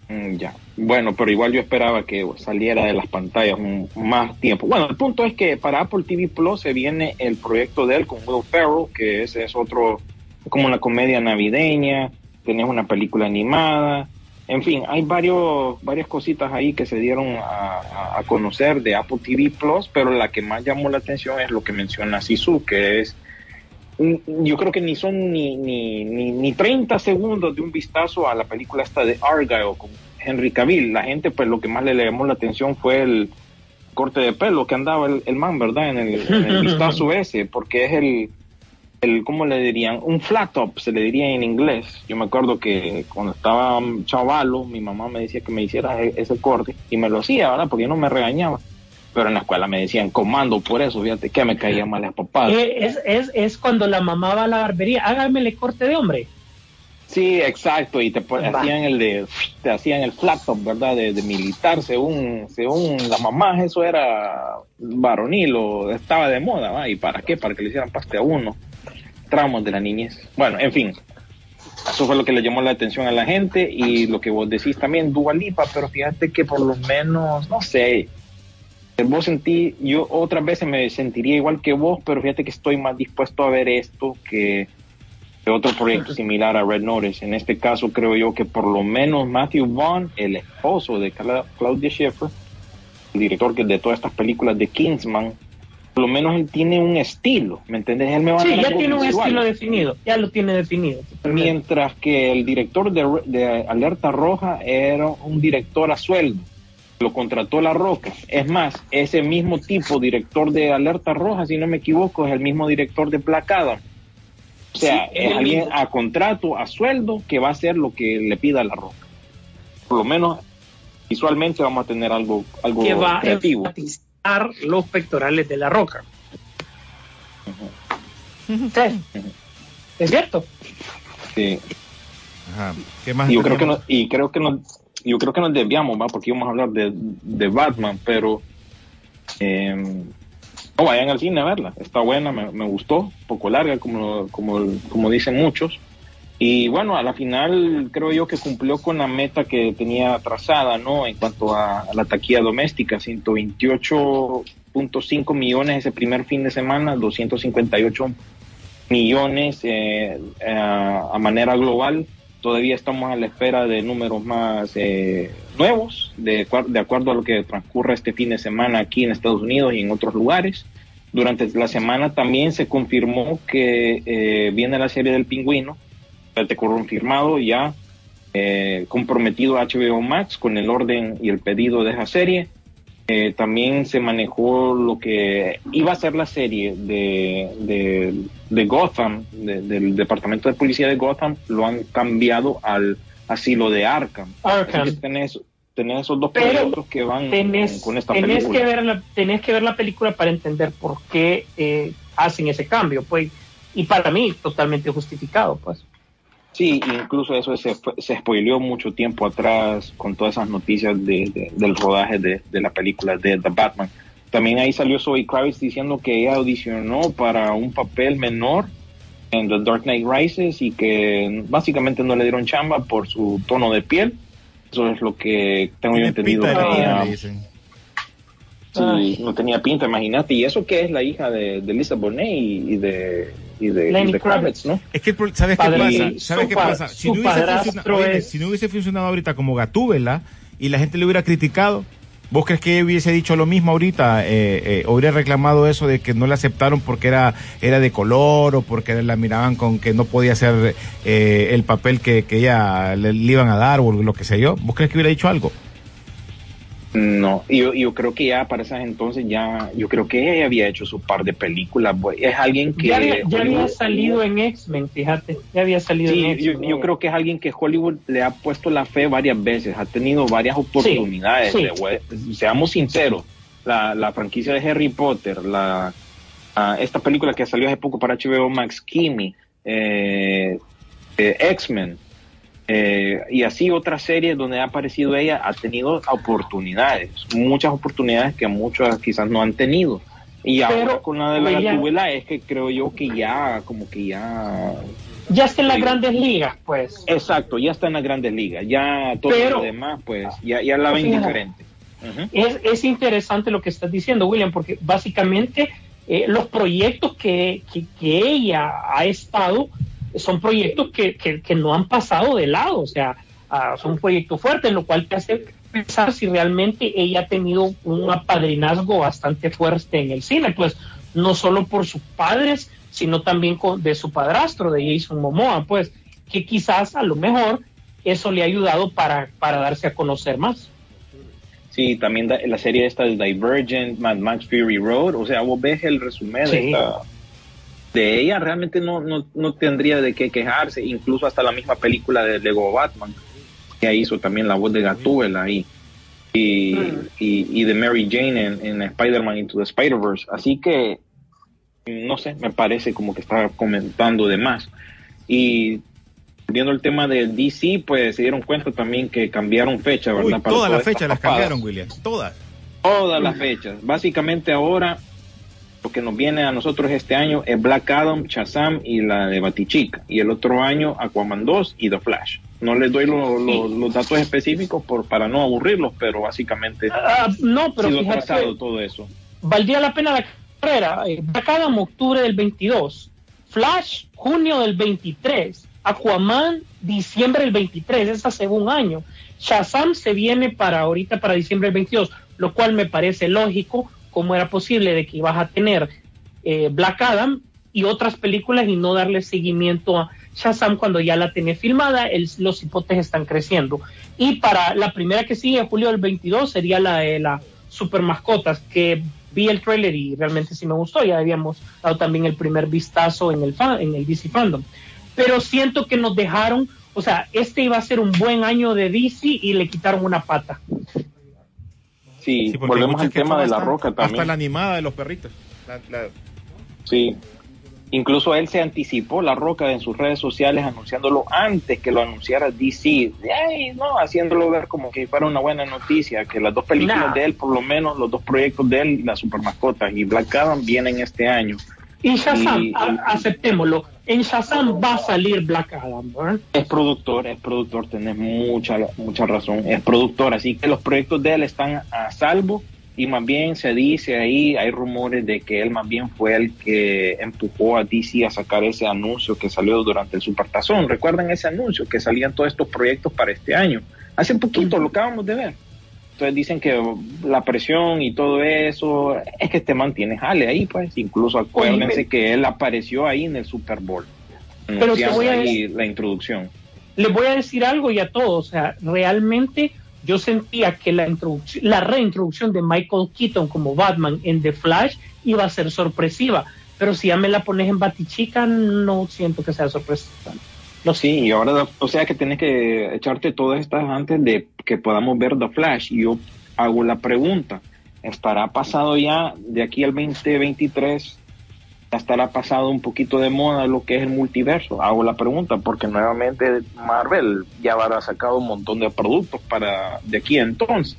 Mm, ya. Bueno, pero igual yo esperaba que saliera de las pantallas un- más tiempo. Bueno, el punto es que para Apple TV Plus se viene el proyecto de él con Will Ferrell, que ese es otro, como una comedia navideña, tenés una película animada, en fin, hay varios, varias cositas ahí que se dieron a, conocer de Apple TV Plus, pero la que más llamó la atención es lo que menciona Sisu, que es yo creo que ni son ni, ni, ni, ni 30 segundos de un vistazo a la película esta de Argyle con Henry Cavill. La gente, pues lo que más le llamó la atención fue el corte de pelo que andaba el, el man, ¿verdad? En el, en el vistazo ese, porque es el, el, ¿cómo le dirían? Un flat top, se le diría en inglés. Yo me acuerdo que cuando estaba chavalo, mi mamá me decía que me hiciera e- ese corte y me lo hacía, ¿verdad? Porque yo no me regañaba. Pero en la escuela me decían comando por eso, fíjate que me caía mal las papadas. Eh, Es, es, es cuando la mamá va a la barbería, hágamele corte de hombre. Sí, exacto, y te hacían el de, te hacían el flat top, ¿verdad? De, de militar, según, según la mamá, eso era varonil o estaba de moda, ¿va? ¿Y para qué? Para que le hicieran paste a uno. Traumas de la niñez. Bueno, en fin, eso fue lo que le llamó la atención a la gente y lo que vos decís también, Dua Lipa, pero fíjate que por lo menos, no sé, vos sentí, yo otras veces me sentiría igual que vos, pero fíjate que estoy más dispuesto a ver esto que otro proyecto similar a Red Notice. En este caso creo yo que por lo menos Matthew Vaughn, el esposo de Cla- Claudia Schiffer, el director que de todas estas películas de Kingsman, por lo menos él tiene un estilo, ¿me entiendes? Él me va a Sí, dar ya tiene un estilo definido, ya lo tiene definido. Mientras que el director de, de Alerta Roja era un director a sueldo. Lo contrató La Roca. Es más, ese mismo tipo, director de Alerta Roja, si no me equivoco, es el mismo director de Black Adam. O sea, Sí, es alguien mismo. a contrato, a sueldo, que va a hacer lo que le pida La Roca. Por lo menos visualmente vamos a tener algo, algo que va a creativo. enfatizar los pectorales de la roca. Sí. Es cierto. Sí. Ajá. ¿Qué más Y yo creo que no, y creo que nos yo creo que nos desviamos va porque íbamos a hablar de, de Batman pero eh, no vayan al cine a verla está buena me, me gustó un poco larga como como como dicen muchos y bueno a la final creo yo que cumplió con la meta que tenía trazada no en cuanto a, la taquilla doméstica 128.5 millones ese primer fin de semana 258 millones eh, eh, a manera global. Todavía estamos a la espera de números más eh, nuevos, de, de acuerdo a lo que transcurre este fin de semana aquí en Estados Unidos y en otros lugares. Durante la semana también se confirmó que eh, viene la serie del pingüino, ya te confirmado ya eh, comprometido a HBO Max con el orden y el pedido de esa serie. Eh, también se manejó lo que iba a ser la serie de, de, de Gotham, de- del Departamento de Policía de Gotham, lo han cambiado al asilo de Arkham. Arkham. Tenés, tenés esos dos proyectos que van Tenés, con esta tenés película. que ver la, tenés que ver la película para entender por qué eh, hacen ese cambio, pues. Y para mí, totalmente justificado, pues. Sí, incluso eso se, fue- se spoileó mucho tiempo atrás con todas esas noticias de, de- del rodaje de, de la película de The Batman. También ahí salió Zoe Kravitz diciendo que ella audicionó para un papel menor en The Dark Knight Rises y que básicamente no le dieron chamba por su tono de piel. Eso es lo que tengo yo entendido. ella- sí, no tenía pinta, imagínate. Y eso que es la hija de, de Lisa Bonet y, y de, y de, y Lenny de Kravitz. ¿no? Es que, ¿sabes qué pasa? ¿Sabes qué pa- pasa? Si no, hubiese funcionado, oye, es- si no hubiese funcionado ahorita como Gatúbela y la gente le hubiera criticado, ¿vos crees que ella hubiese dicho lo mismo ahorita? Eh, eh, hubiera reclamado eso de que no la aceptaron porque era, era de color o porque la miraban con que no podía hacer eh, el papel que, que ella le, le iban a dar o lo que sé yo. ¿Vos crees que hubiera dicho algo? No, yo, yo creo que ya para esas entonces ya, yo creo que ella había hecho su par de películas. Es alguien que Ya había, ya había Hollywood- salido en X-Men, fíjate. Ya había salido Sí, en X-Men. yo creo que es alguien que Hollywood le ha puesto la fe varias veces, ha tenido varias oportunidades. sí. we- seamos sinceros, la, la franquicia de Harry Potter, la, esta película que salió hace poco para HBO Max, Kimi, eh, eh, X-Men, eh, y así otras series donde ha aparecido ella, ha tenido oportunidades, muchas oportunidades que muchas quizás no han tenido. Y ahora con la de la Gatúbela es que creo yo que ya, como que ya Ya está en las grandes ligas, pues. Exacto, ya está en las grandes ligas, ya todo Pero- lo demás, pues, ya, ya la ven diferente. Es, es interesante lo que estás diciendo, William, porque básicamente eh, los proyectos que, que, que ella ha estado son proyectos que, que, que no han pasado de lado, o sea, ah, son proyectos fuertes, lo cual te hace pensar si realmente ella ha tenido un apadrinazgo bastante fuerte en el cine, pues no solo por sus padres, sino también con, de su padrastro, de Jason Momoa, pues que quizás a lo mejor eso le ha ayudado para, para darse a conocer más. Sí, también da- la serie esta de Divergent, Mad Max Fury Road, o sea, vos ves el resumen Sí. de, esta- de ella, realmente no, no, no tendría de qué quejarse, incluso hasta la misma película de Lego Batman, que hizo también la voz de Gatúbela ahí, y, y, y de Mary Jane en, en Spider-Man Into the Spider-Verse, así que, no sé, me parece como que está comentando de más. Y viendo el tema de DC, pues se dieron cuenta también que cambiaron fecha, ¿verdad? Uy, Para todas las fechas las cambiaron, William. Todas. Todas las fechas. Básicamente ahora lo que nos viene a nosotros este año es Black Adam, Shazam y la de Batichica. Y el otro año Aquaman 2 y The Flash. No les doy lo- lo- los datos específicos por, para no aburrirlos, pero básicamente Ah, no, ha pero fíjate, todo eso. valdría la pena la carrera. Eh, Black Adam, octubre del 22. Flash, junio del 23. Aquaman, diciembre del 23. Es hace un año. Shazam se viene para ahorita, para diciembre del 22. lo cual me parece lógico, cómo era posible de que ibas a tener eh, Black Adam y otras películas y no darle seguimiento a Shazam cuando ya la tenés filmada, los hipotes están creciendo. Y para la primera que sigue, julio del 22, sería la de la Super Mascotas, que vi el trailer y realmente sí me gustó, ya habíamos dado también el primer vistazo en el, fan, en el DC Fandom. Pero siento que nos dejaron, o sea, este iba a ser un buen año de DC y le quitaron una pata. Sí, volvemos al tema de la hasta- roca también. Hasta la animada de los perritos. La- la- Sí. Incluso él se anticipó la roca en sus redes sociales anunciándolo antes que lo anunciara DC. Ay, no, haciéndolo ver como que fuera una buena noticia, que las dos películas Nah. de él, por lo menos los dos proyectos de él, las super mascotas y Black Adam vienen este año. Y Shazam, Y- a- aceptémoslo, en Shazam va a salir Black Adam, ¿verdad? Es productor, es productor, tenés mucha, mucha razón, es productor, así que los proyectos de él están a salvo y más bien se dice ahí, hay rumores de que él más bien fue el que empujó a DC a sacar ese anuncio que salió durante el Supertazón. ¿Recuerdan ese anuncio que salían todos estos proyectos para este año? Hace poquito lo acabamos de ver. Entonces dicen que la presión y todo eso, es que este man tiene jale ahí, pues. Incluso acuérdense Oye, que él apareció ahí en el Super Bowl. Pero te voy a ahí la introducción. les voy a decir algo y a todos, o sea, realmente yo sentía que la, introducción, la reintroducción de Michael Keaton como Batman en The Flash iba a ser sorpresiva, pero si ya me la pones en Batichica, no siento que sea sorpresiva. No, sí, y ahora, o sea que tienes que echarte todas estas antes de que podamos ver The Flash. Y yo hago la pregunta, ¿estará pasado ya de aquí al 2023? ¿Ya estará pasado un poquito de moda lo que es el multiverso? Hago la pregunta porque nuevamente Marvel ya habrá sacado un montón de productos para de aquí a entonces.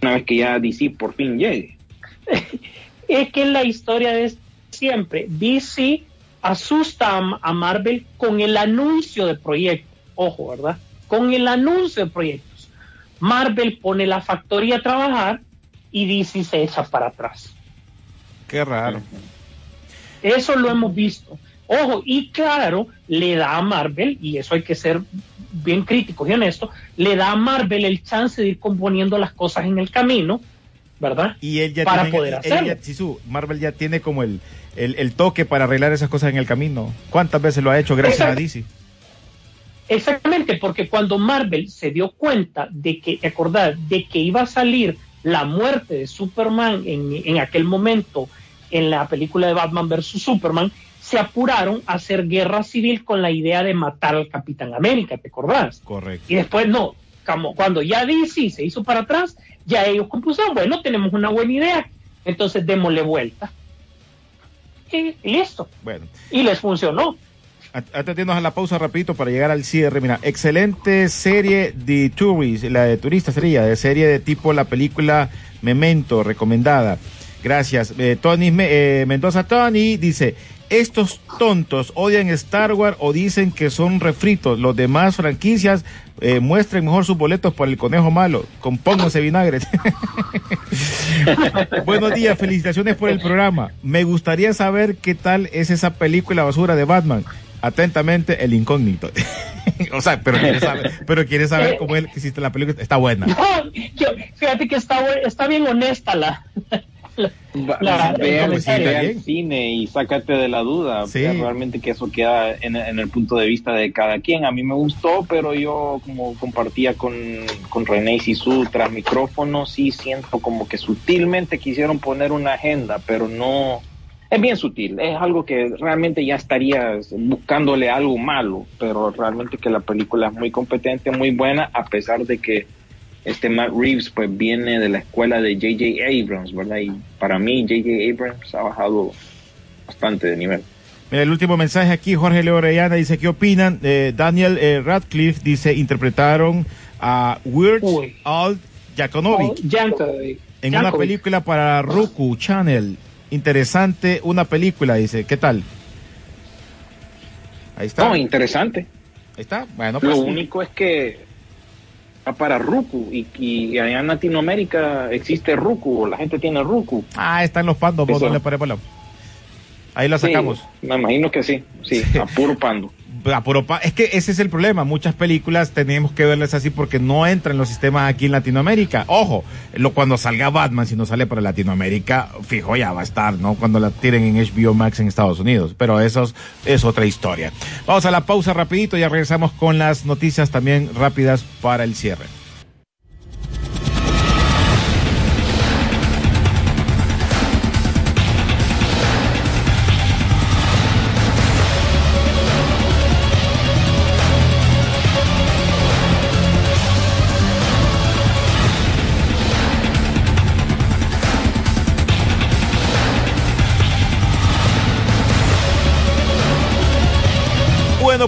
Una vez que ya DC por fin llegue. Es que la historia de siempre, DC asusta a, a Marvel con el anuncio de proyectos, ojo, ¿verdad? Con el anuncio de proyectos. Marvel pone la factoría a trabajar y DC se echa para atrás. Qué raro. Eso lo hemos visto. Ojo, y claro, le da a Marvel, y eso hay que ser bien críticos y honestos, le da a Marvel el chance de ir componiendo las cosas en el camino, ¿verdad? Y él ya Para tiene, poder él hacerlo. ya- Sisu, Marvel ya tiene como el, el, el toque para arreglar esas cosas en el camino. ¿Cuántas veces lo ha hecho gracias Exacto. a DC? Exactamente, porque cuando Marvel se dio cuenta de que, ¿te acordás? De que iba a salir la muerte de Superman en, en aquel momento en la película de Batman vs. Superman, se apuraron a hacer guerra civil con la idea de matar al Capitán América, ¿te acordás? Correcto. Y después no, como cuando ya DC se hizo para atrás, ya ellos compusieron, bueno, tenemos una buena idea, entonces démosle vuelta. Y, listo. Bueno, Y les funcionó. atendiendo a la pausa rapidito para llegar al cierre. Mira, excelente serie de Tourist, la de turista sería, de serie de tipo la película Memento, recomendada. Gracias. Eh, Tony eh, Mendoza Tony dice, estos tontos odian Star Wars o dicen que son refritos. Los demás franquicias eh, muestren mejor sus boletos por el conejo malo. Compónganse vinagre. Buenos días, felicitaciones por el programa. Me gustaría saber qué tal es esa película basura de Batman. Atentamente, el incógnito. o sea, pero quiere saber, pero quiere saber cómo él que hiciste la película. Está buena. Fíjate que está, está bien honesta la. La- la- el ve, al- comentario. ve al cine y sácate de la duda. Sí. Realmente que eso queda en, en el punto de vista de cada quien. A mí me gustó, pero yo como compartía con, con René Sisu tras micrófono, sí siento como que sutilmente quisieron poner una agenda, pero no... Es bien sutil, es algo que realmente ya estarías buscándole algo malo, pero realmente que la película es muy competente, muy buena, a pesar de que este Matt Reeves pues viene de la escuela de J.J. Abrams, ¿verdad? Y para mí J.J. Abrams ha bajado bastante de nivel. Mira, el último mensaje aquí, Jorge Leo Orellana dice, ¿qué opinan? Eh, Daniel eh, Radcliffe dice, interpretaron a Weird. Al Jakonovic Yankovic. en una película para Roku Channel. Interesante una película, dice. ¿Qué tal? Ahí está. No, Ahí interesante. está. Bueno, pues. Lo único es que para Ruku y, y allá en Latinoamérica existe Ruku, la gente tiene Ruku. Ah, están los pandos, vos. Ahí la Sí, sacamos. me imagino que sí, sí, a puro pando. Es que ese es el problema. Muchas películas tenemos que verlas así porque no entran en los sistemas aquí en Latinoamérica. Ojo, lo, cuando salga Batman, si no sale para Latinoamérica, fijo ya va a estar, ¿no? Cuando la tiren en HBO Max en Estados Unidos. Pero eso es, es otra historia. Vamos a la pausa rapidito, ya regresamos con las noticias también rápidas para el cierre.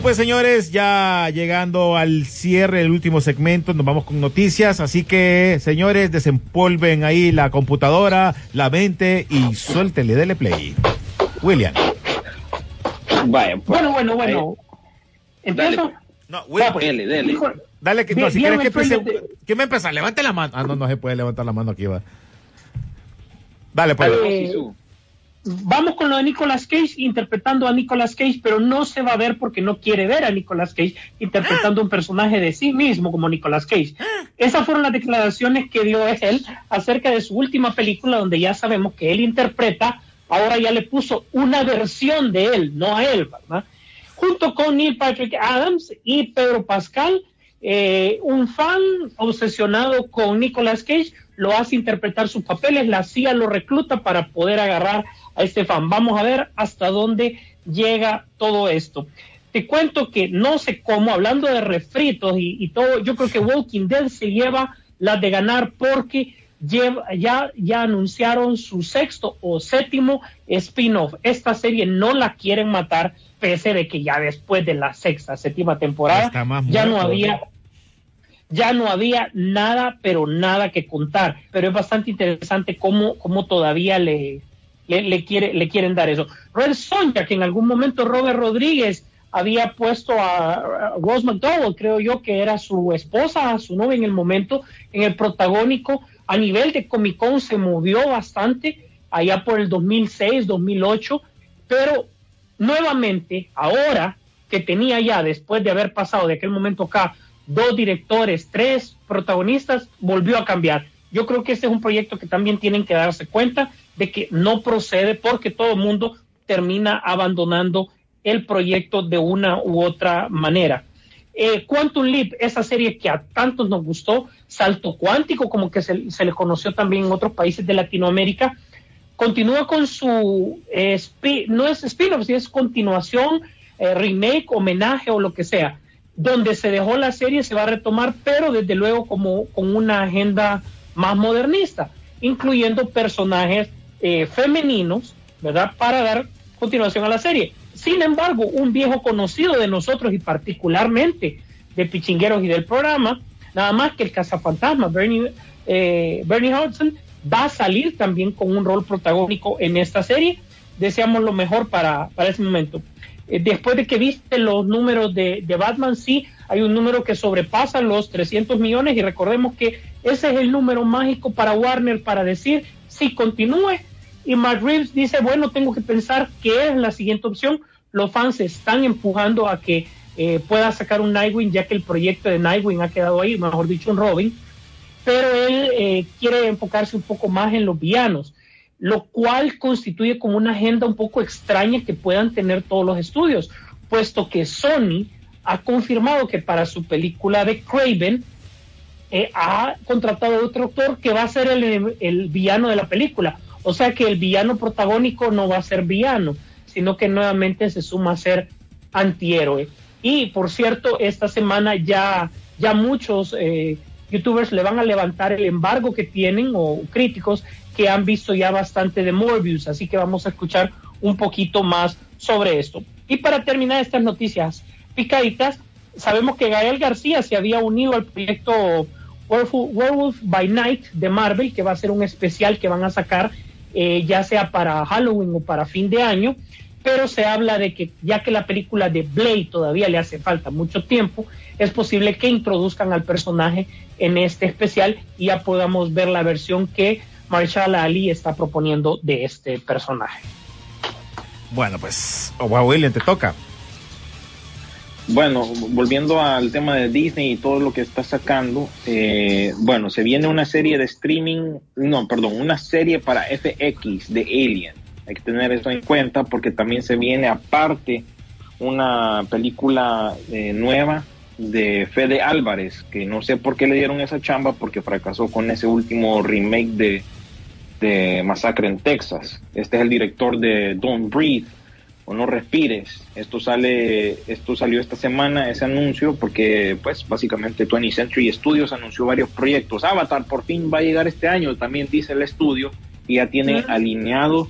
Pues señores, ya llegando al cierre del último segmento, nos vamos con noticias, así que señores, desempolven ahí la computadora, la mente y suéltele, dele play. William. Vaya, pues. Bueno, bueno, bueno. Dale, Empiezo. pues. No, William, pues. Dele, dele. Hijo- dale que, no, si quieres que de- ¿quién me empieza? Levante la mano. Ah, no, no se puede levantar la mano aquí, va. Dale, pues. Eh, Sisu. Vamos con lo de Nicolas Cage interpretando a Nicolas Cage, pero no se va a ver porque no quiere ver a Nicolas Cage interpretando un personaje de sí mismo como Nicolas Cage. Esas fueron las declaraciones que dio él acerca de su última película, donde ya sabemos que él interpreta, ahora ya le puso una versión de él, no a él, ¿verdad? Junto con Neil Patrick Adams y Pedro Pascal, eh, un fan obsesionado con Nicolas Cage lo hace interpretar sus papeles, la CIA lo recluta para poder agarrar a este fan. Vamos a ver hasta dónde llega todo esto. Te cuento que no sé cómo, hablando de refritos y, y todo, yo creo que Walking Dead se lleva la de ganar porque lleva- ya, ya anunciaron su sexto o séptimo spin-off. Esta serie no la quieren matar, pese de que ya después de la sexta, séptima temporada, ya no había ya no había nada, pero nada que contar. Pero es bastante interesante cómo, cómo todavía le, le, quiere, le quieren dar eso. Red Sonja, que en algún momento Robert Rodríguez había puesto a, a Rose McDowell, creo yo que era su esposa, su novia en el momento, en el protagónico. A nivel de Comic Con se movió bastante allá por el 2006, 2008, pero nuevamente, ahora que tenía ya, después de haber pasado de aquel momento acá, dos directores, tres protagonistas, volvió a cambiar. Yo creo que este es un proyecto que también tienen que darse cuenta de que no procede porque todo el mundo termina abandonando el proyecto de una u otra manera. Eh, Quantum Leap, esa serie que a tantos nos gustó, Salto Cuántico, como que se, se le conoció también en otros países de Latinoamérica, continúa con su, eh, no es spin-off, sino es continuación, eh, remake, homenaje o lo que sea. Donde se dejó la serie se va a retomar, pero desde luego como con una agenda más modernista, incluyendo personajes eh, femeninos, ¿verdad? Para dar continuación a la serie. Sin embargo, un viejo conocido de nosotros y particularmente de Pichingueros y del programa, nada más que el cazafantasma, Bernie, eh, Bernie Hudson, va a salir también con un rol protagónico en esta serie. Deseamos lo mejor para, para ese momento. Eh, después de que viste los números de, de Batman, sí, hay un número que sobrepasa los 300 millones y recordemos que ese es el número mágico para Warner para decir, sí, continúe. Y Matt Reeves dice, bueno, tengo que pensar qué es la siguiente opción. Los fans están empujando a que eh, pueda sacar un Nightwing, ya que el proyecto de Nightwing ha quedado ahí, mejor dicho, un Robin. Pero él eh, quiere enfocarse un poco más en los villanos, lo cual constituye como una agenda un poco extraña que puedan tener todos los estudios, puesto que Sony ha confirmado que para su película de Craven eh, ha contratado a otro actor que va a ser el, el villano de la película. O sea que el villano protagónico no va a ser villano, sino que nuevamente se suma a ser antihéroe. Y por cierto, esta semana ya, ya muchos eh, youtubers le van a levantar el embargo que tienen o críticos que han visto ya bastante de Morbius, así que vamos a escuchar un poquito más sobre esto. Y para terminar estas noticias picaditas, sabemos que Gael García se había unido al proyecto Werewolf, by Night de Marvel, que va a ser un especial que van a sacar eh, ya sea para Halloween o para fin de año, pero se habla de que ya que la película de Blade todavía le hace falta mucho tiempo, es posible que introduzcan al personaje en este especial y ya podamos ver la versión que Marshall Ali está proponiendo de este personaje. Bueno, pues, o a William te toca. Bueno, volviendo al tema de Disney y todo lo que está sacando, eh, bueno, se viene una serie de streaming, no, perdón, una serie para FX de Alien. Hay que tener eso en cuenta porque también se viene aparte una película eh, nueva de Fede Álvarez, que no sé por qué le dieron esa chamba porque fracasó con ese último remake de, de Masacre en Texas. Este es el director de Don't Breathe o No Respires. Esto sale, esto salió esta semana, ese anuncio, porque pues básicamente 20th Century Studios anunció varios proyectos. Avatar por fin va a llegar este año, también dice el estudio, y ya tiene alineado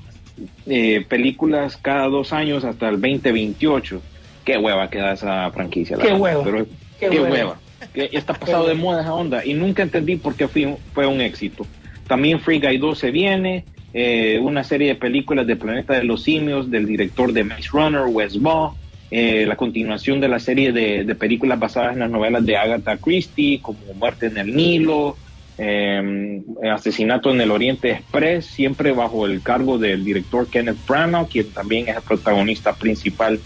eh, películas cada dos años hasta el 2028. Qué hueva queda esa franquicia. la Qué hueva. Pero, Qué qué, hueva. hueva. Está pasado de moda esa onda y nunca entendí por qué fui- fue un éxito. También Free Guy 2 se viene, eh, una serie de películas de Planeta de los Simios del director de Maze Runner, Wes Ball, eh, la continuación de la serie de, de películas basadas en las novelas de Agatha Christie, como Muerte en el Nilo, eh, Asesinato en el Oriente Express, siempre bajo el cargo del director Kenneth Branagh, quien también es el protagonista principal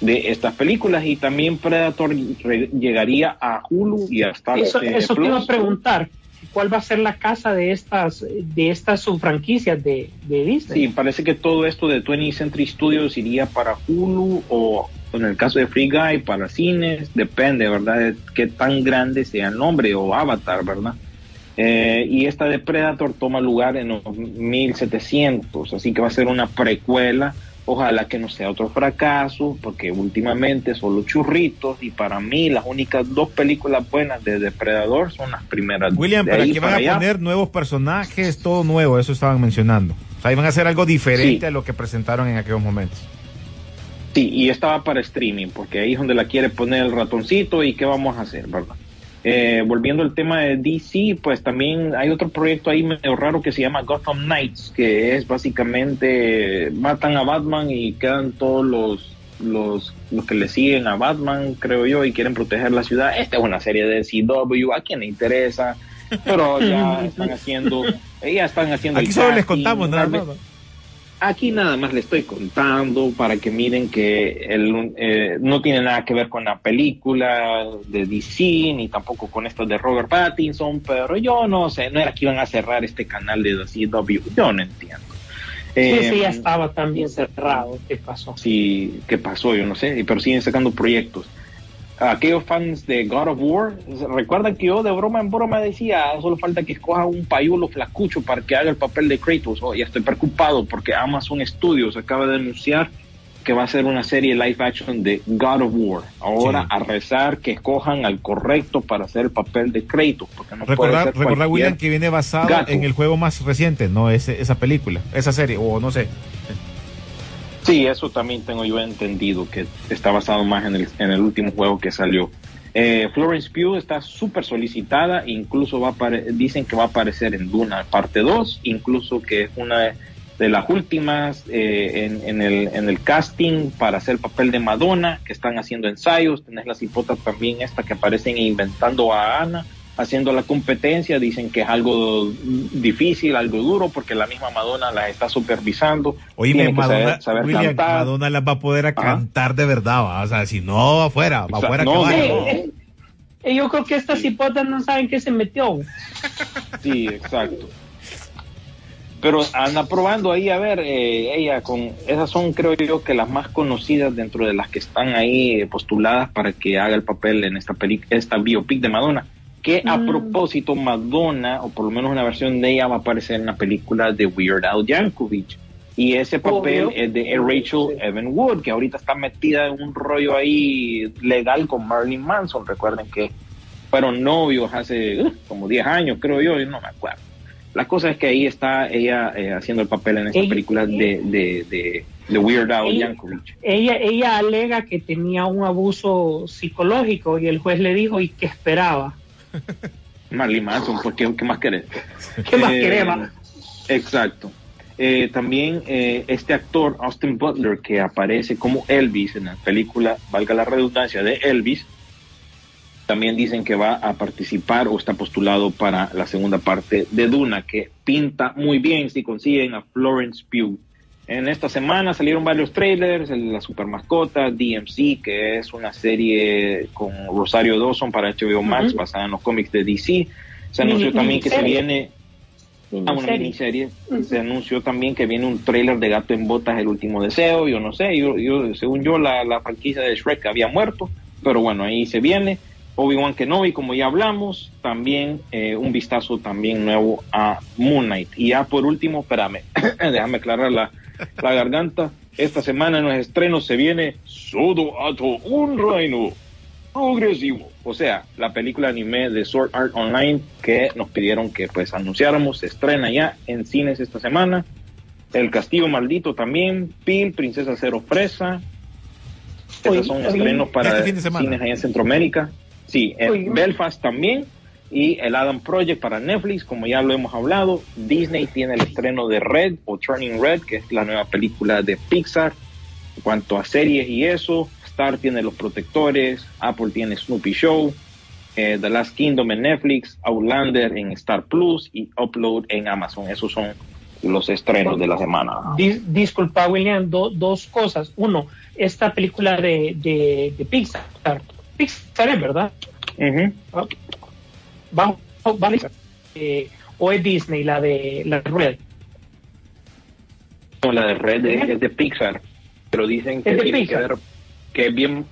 de estas películas, y también Predator re- llegaría a Hulu y a Star Eso, eso te iba a preguntar. ¿Cuál va a ser la casa de estas, de estas subfranquicias de, Disney? Sí, parece que todo esto de 20th Century Studios iría para Hulu o en el caso de Free Guy para cines, depende, ¿verdad? De qué tan grande sea el nombre o Avatar, ¿verdad? Eh, y esta de Predator toma lugar en los 1700, así que va a ser una precuela. Ojalá que no sea otro fracaso, porque últimamente solo churritos y para mí las únicas dos películas buenas de Depredador son las primeras. William, De pero ahí aquí van a poner nuevos personajes, todo nuevo, eso estaban mencionando. O sea, iban a hacer algo diferente Sí. a lo que presentaron en aquellos momentos. Sí, y estaba para streaming, porque ahí es donde la quiere poner el ratoncito y qué vamos a hacer, ¿verdad? Eh, volviendo al tema de DC, pues también hay otro proyecto ahí medio raro que se llama Gotham Knights, que es básicamente matan a Batman y quedan todos los, los, los que le siguen a Batman, creo yo, y quieren proteger la ciudad. Esta es una serie de CW, ¿a quién le interesa? Pero ya están haciendo, ya están haciendo Aquí solo les contamos nada más. Aquí nada más le estoy contando para que miren que el, eh, no tiene nada que ver con la película de DC ni tampoco con esto de Robert Pattinson, pero yo no sé, no era que iban a cerrar este canal de CW, yo no entiendo. Sí, sí, ya estaba también cerrado. ¿Qué pasó? Sí, ¿qué pasó? Yo no sé, pero siguen sacando proyectos. Aquellos fans de God of War, recuerdan que yo de broma en broma decía, solo falta que escoja un payulo flacucho para que haga el papel de Kratos. Oh, ya estoy preocupado porque Amazon Studios acaba de anunciar que va a ser una serie live action de God of War. Ahora Sí. a rezar que escojan al correcto para hacer el papel de Kratos. Porque no puede Recordar, ser recordar William, que viene basado gato. en el juego más reciente, no ese, esa película, esa serie, o no sé. Sí, eso también tengo yo entendido, que está basado más en el, en el último juego que salió. Eh, Florence Pugh está súper solicitada, incluso va a dicen que va a aparecer en Duna parte 2, incluso que es una de, de las últimas eh, en, en el, en el casting para hacer el papel de Madonna, que están haciendo ensayos, tenés las hipotas también esta que aparecen inventando a Ana, haciendo la competencia, dicen que es algo difícil, algo duro, porque la misma Madonna la está supervisando. Oye, Madonna, saber- saber William, cantar. Madonna las va a poder a cantar de verdad, ¿va? o sea, si no, afuera, va O sea, afuera no, que no, vaya. no. Eh, eh, yo creo que estas hipotas no saben qué se metió. Sí, exacto. Pero anda probando ahí, a ver, eh, ella con, esas son creo yo que las más conocidas dentro de las que están ahí postuladas para que haga el papel en esta peli esta biopic de Madonna. Que a Mm. propósito, Madonna, o por lo menos una versión de ella, va a aparecer en la película de Weird Al Yankovic. Y ese papel Obvio. es de Rachel Evan Wood, que ahorita está metida en un rollo ahí legal con Marilyn Manson. Recuerden que fueron novios hace uh, como 10 años, creo yo, y no me acuerdo. La cosa es que ahí está ella eh, haciendo el papel en esta Ella- película de, de, de, de Weird Al Ella- Yankovic. Ella, ella alega que tenía un abuso psicológico y el juez le dijo y que esperaba. Marilyn Manson, pues, ¿qué, qué más querés? ¿Qué más Eh, queremos? Exacto. Eh, también eh, este actor, Austin Butler, que aparece como Elvis en la película, valga la redundancia, de Elvis, también dicen que va a participar o está postulado para la segunda parte de Duna, que pinta muy bien si consiguen a Florence Pugh En esta semana salieron varios trailers, la super mascota, DMC, que es una serie con Rosario Dawson para HBO Max, basada en los cómics de DC. Se anunció también que se viene a una Miniserie. miniserie. Se anunció también que viene un trailer de Gato en Botas, El Último Deseo. Yo no sé, yo, yo según yo, la, la franquicia de Shrek había muerto, pero bueno, ahí se viene. Obi-Wan Kenobi, como ya hablamos, también eh, un vistazo también nuevo a Moon Knight. Y ya por último, espérame, déjame aclarar la, la garganta. Esta semana en los estrenos se viene Sodo Ato, un reino progresivo. O sea, la película anime de Sword Art Online que nos pidieron que pues anunciáramos, se estrena ya en cines esta semana. El Castillo Maldito también, Pil, Princesa Cero Fresa. Esos son estrenos para este fin de semana. cines allá en Centroamérica. Sí, Oye. Belfast también. Y el Adam Project para Netflix, como ya lo hemos hablado. Disney tiene el estreno de Red o Turning Red, que es la nueva película de Pixar. En cuanto a series y eso, Star tiene Los Protectores, Apple tiene Snoopy Show, eh, The Last Kingdom en Netflix, Outlander en Star Plus y Upload en Amazon. Esos son los estrenos de la semana. Dis- disculpa, William, do- dos cosas. Uno, esta película de, de, de Pixar, Pixar es verdad, Ujú. Vale, eh, o es Disney, la de la Red. No, la de Red es, es de Pixar, pero dicen que Es de tiene que ver que es bien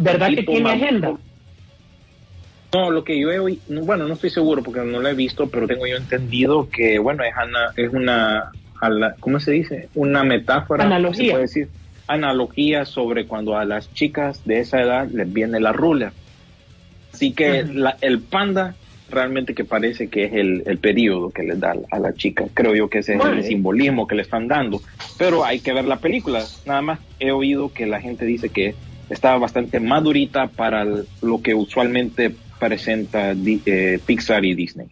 ¿Verdad que tiene más- agenda? No, lo que yo he oído, no, bueno, no estoy seguro porque no la he visto, pero tengo yo entendido que, bueno, es una, es una ala- ¿cómo se dice? Una metáfora, Analogía. se puede decir, analogía sobre cuando a las chicas de esa edad les viene la rula. Así que la- el panda realmente que parece que es el, el periodo que les da a la chica. Creo yo que ese es el simbolismo que le están dando. Pero hay que ver la película. Nada más he oído que la gente dice que está bastante madurita para lo que usualmente presenta eh, Pixar y Disney.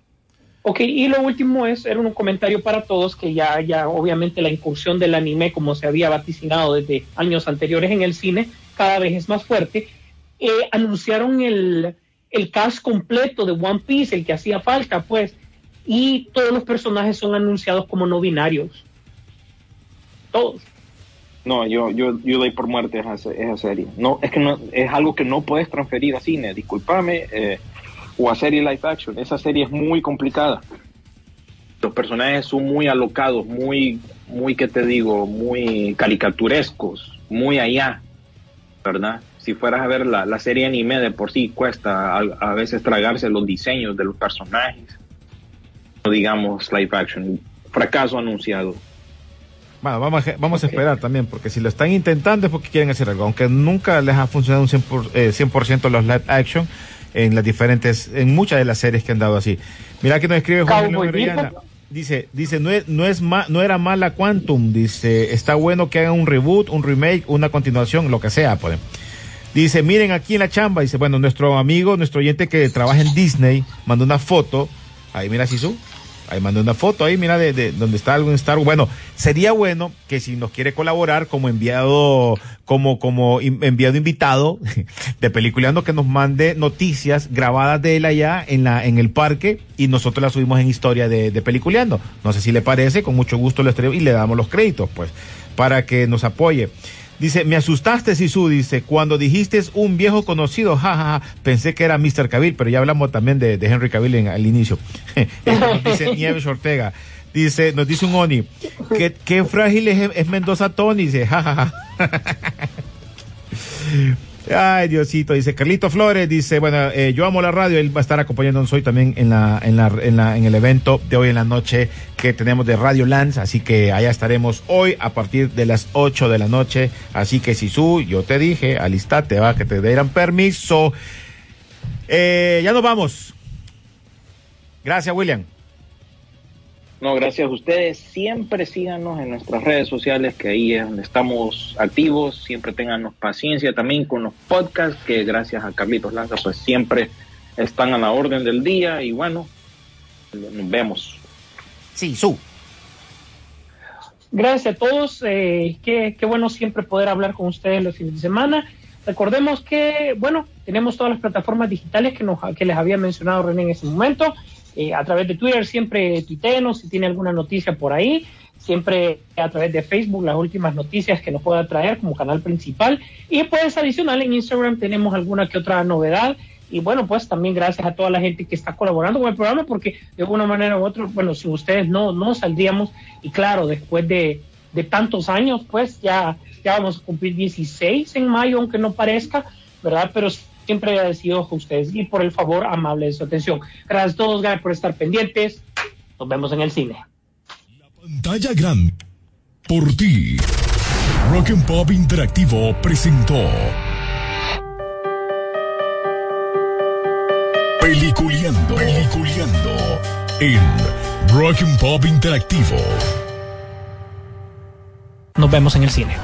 Ok, y lo último es, era un comentario para todos, que ya, ya obviamente la incursión del anime, como se había vaticinado desde años anteriores en el cine, cada vez es más fuerte. Eh, anunciaron el, el cast completo de One Piece, el que hacía falta, pues, y todos los personajes son anunciados como no binarios. Todos. No, yo, yo, yo doy por muerte esa, esa serie. No, es que no, es algo que no puedes transferir a cine, discúlpame, eh, o a serie live action. Esa serie es muy complicada. Los personajes son muy alocados, muy, muy, ¿qué te digo? Muy caricaturescos, muy allá, ¿verdad? Si fueras a ver la, la serie anime de por sí cuesta a, a veces tragarse los diseños de los personajes. No digamos live action. Fracaso anunciado. Bueno, vamos a, vamos a esperar también, porque si lo están intentando es porque quieren hacer algo, aunque nunca les ha funcionado un 100%, por, eh, 100% los live action en las diferentes, en muchas de las series que han dado así. Mira que nos escribe Juan. Dice, dice, no es, no es ma- no era mala Quantum, dice, está bueno que hagan un reboot, un remake, una continuación, lo que sea, pues. Dice, miren aquí en la chamba, dice, bueno, nuestro amigo, nuestro oyente que trabaja en Disney, mandó una foto, ahí mira Sisu, ahí mandó una foto ahí, mira, de, de donde está algo en Star Wars. Bueno, sería bueno que si nos quiere colaborar como enviado, como, como enviado invitado de Peliculeando, que nos mande noticias grabadas de él allá en la, en el parque y nosotros las subimos en historia de, de Peliculeando. No sé si le parece, con mucho gusto lo estaremos y le damos los créditos, pues, para que nos apoye. Dice, me asustaste, Sisu, dice, cuando dijiste un viejo conocido, jajaja, ja, ja, pensé que era Mr. Cavill, pero ya hablamos también de, de Henry Cavill en, al inicio. nos dice Nieves Ortega, dice, nos dice un Oni, ¿qué, qué frágil es, es Mendoza Tony, dice, jajaja. Ay, Diosito, dice Carlito Flores, dice, bueno, eh, yo amo la radio, él va a estar acompañándonos hoy también en la, en la, en la, en el evento de hoy en la noche que tenemos de Radio Lance, así que allá estaremos hoy a partir de las 8 de la noche, así que si su, yo te dije, alistate, va, que te dieran permiso. Eh, ya nos vamos. Gracias, William. No, gracias a ustedes. Siempre síganos en nuestras redes sociales, que ahí es donde estamos activos. Siempre tenganos paciencia también con los podcasts, que gracias a Carlitos Lanza, pues siempre están a la orden del día. Y bueno, nos vemos. Sí, su. Gracias a todos. Eh, qué, qué bueno siempre poder hablar con ustedes los fines de semana. Recordemos que, bueno, tenemos todas las plataformas digitales que, nos, que les había mencionado René en ese momento. Eh, a través de Twitter, siempre tuitenos si tiene alguna noticia por ahí, siempre a través de Facebook las últimas noticias que nos pueda traer como canal principal. Y pues adicional en Instagram tenemos alguna que otra novedad. Y bueno pues también gracias a toda la gente que está colaborando con el programa porque de alguna manera u otra bueno sin ustedes no no saldríamos y claro después de, de tantos años pues ya ya vamos a cumplir 16 en mayo aunque no parezca verdad pero siempre agradecidos a ustedes y por el favor amable de su atención gracias a todos gracias por estar pendientes nos vemos en el cine Pantalla grande. Por ti. Rock and Pop Interactivo presentó. Peliculeando. Peliculeando. En Rock and Pop Interactivo. nos vemos en el cine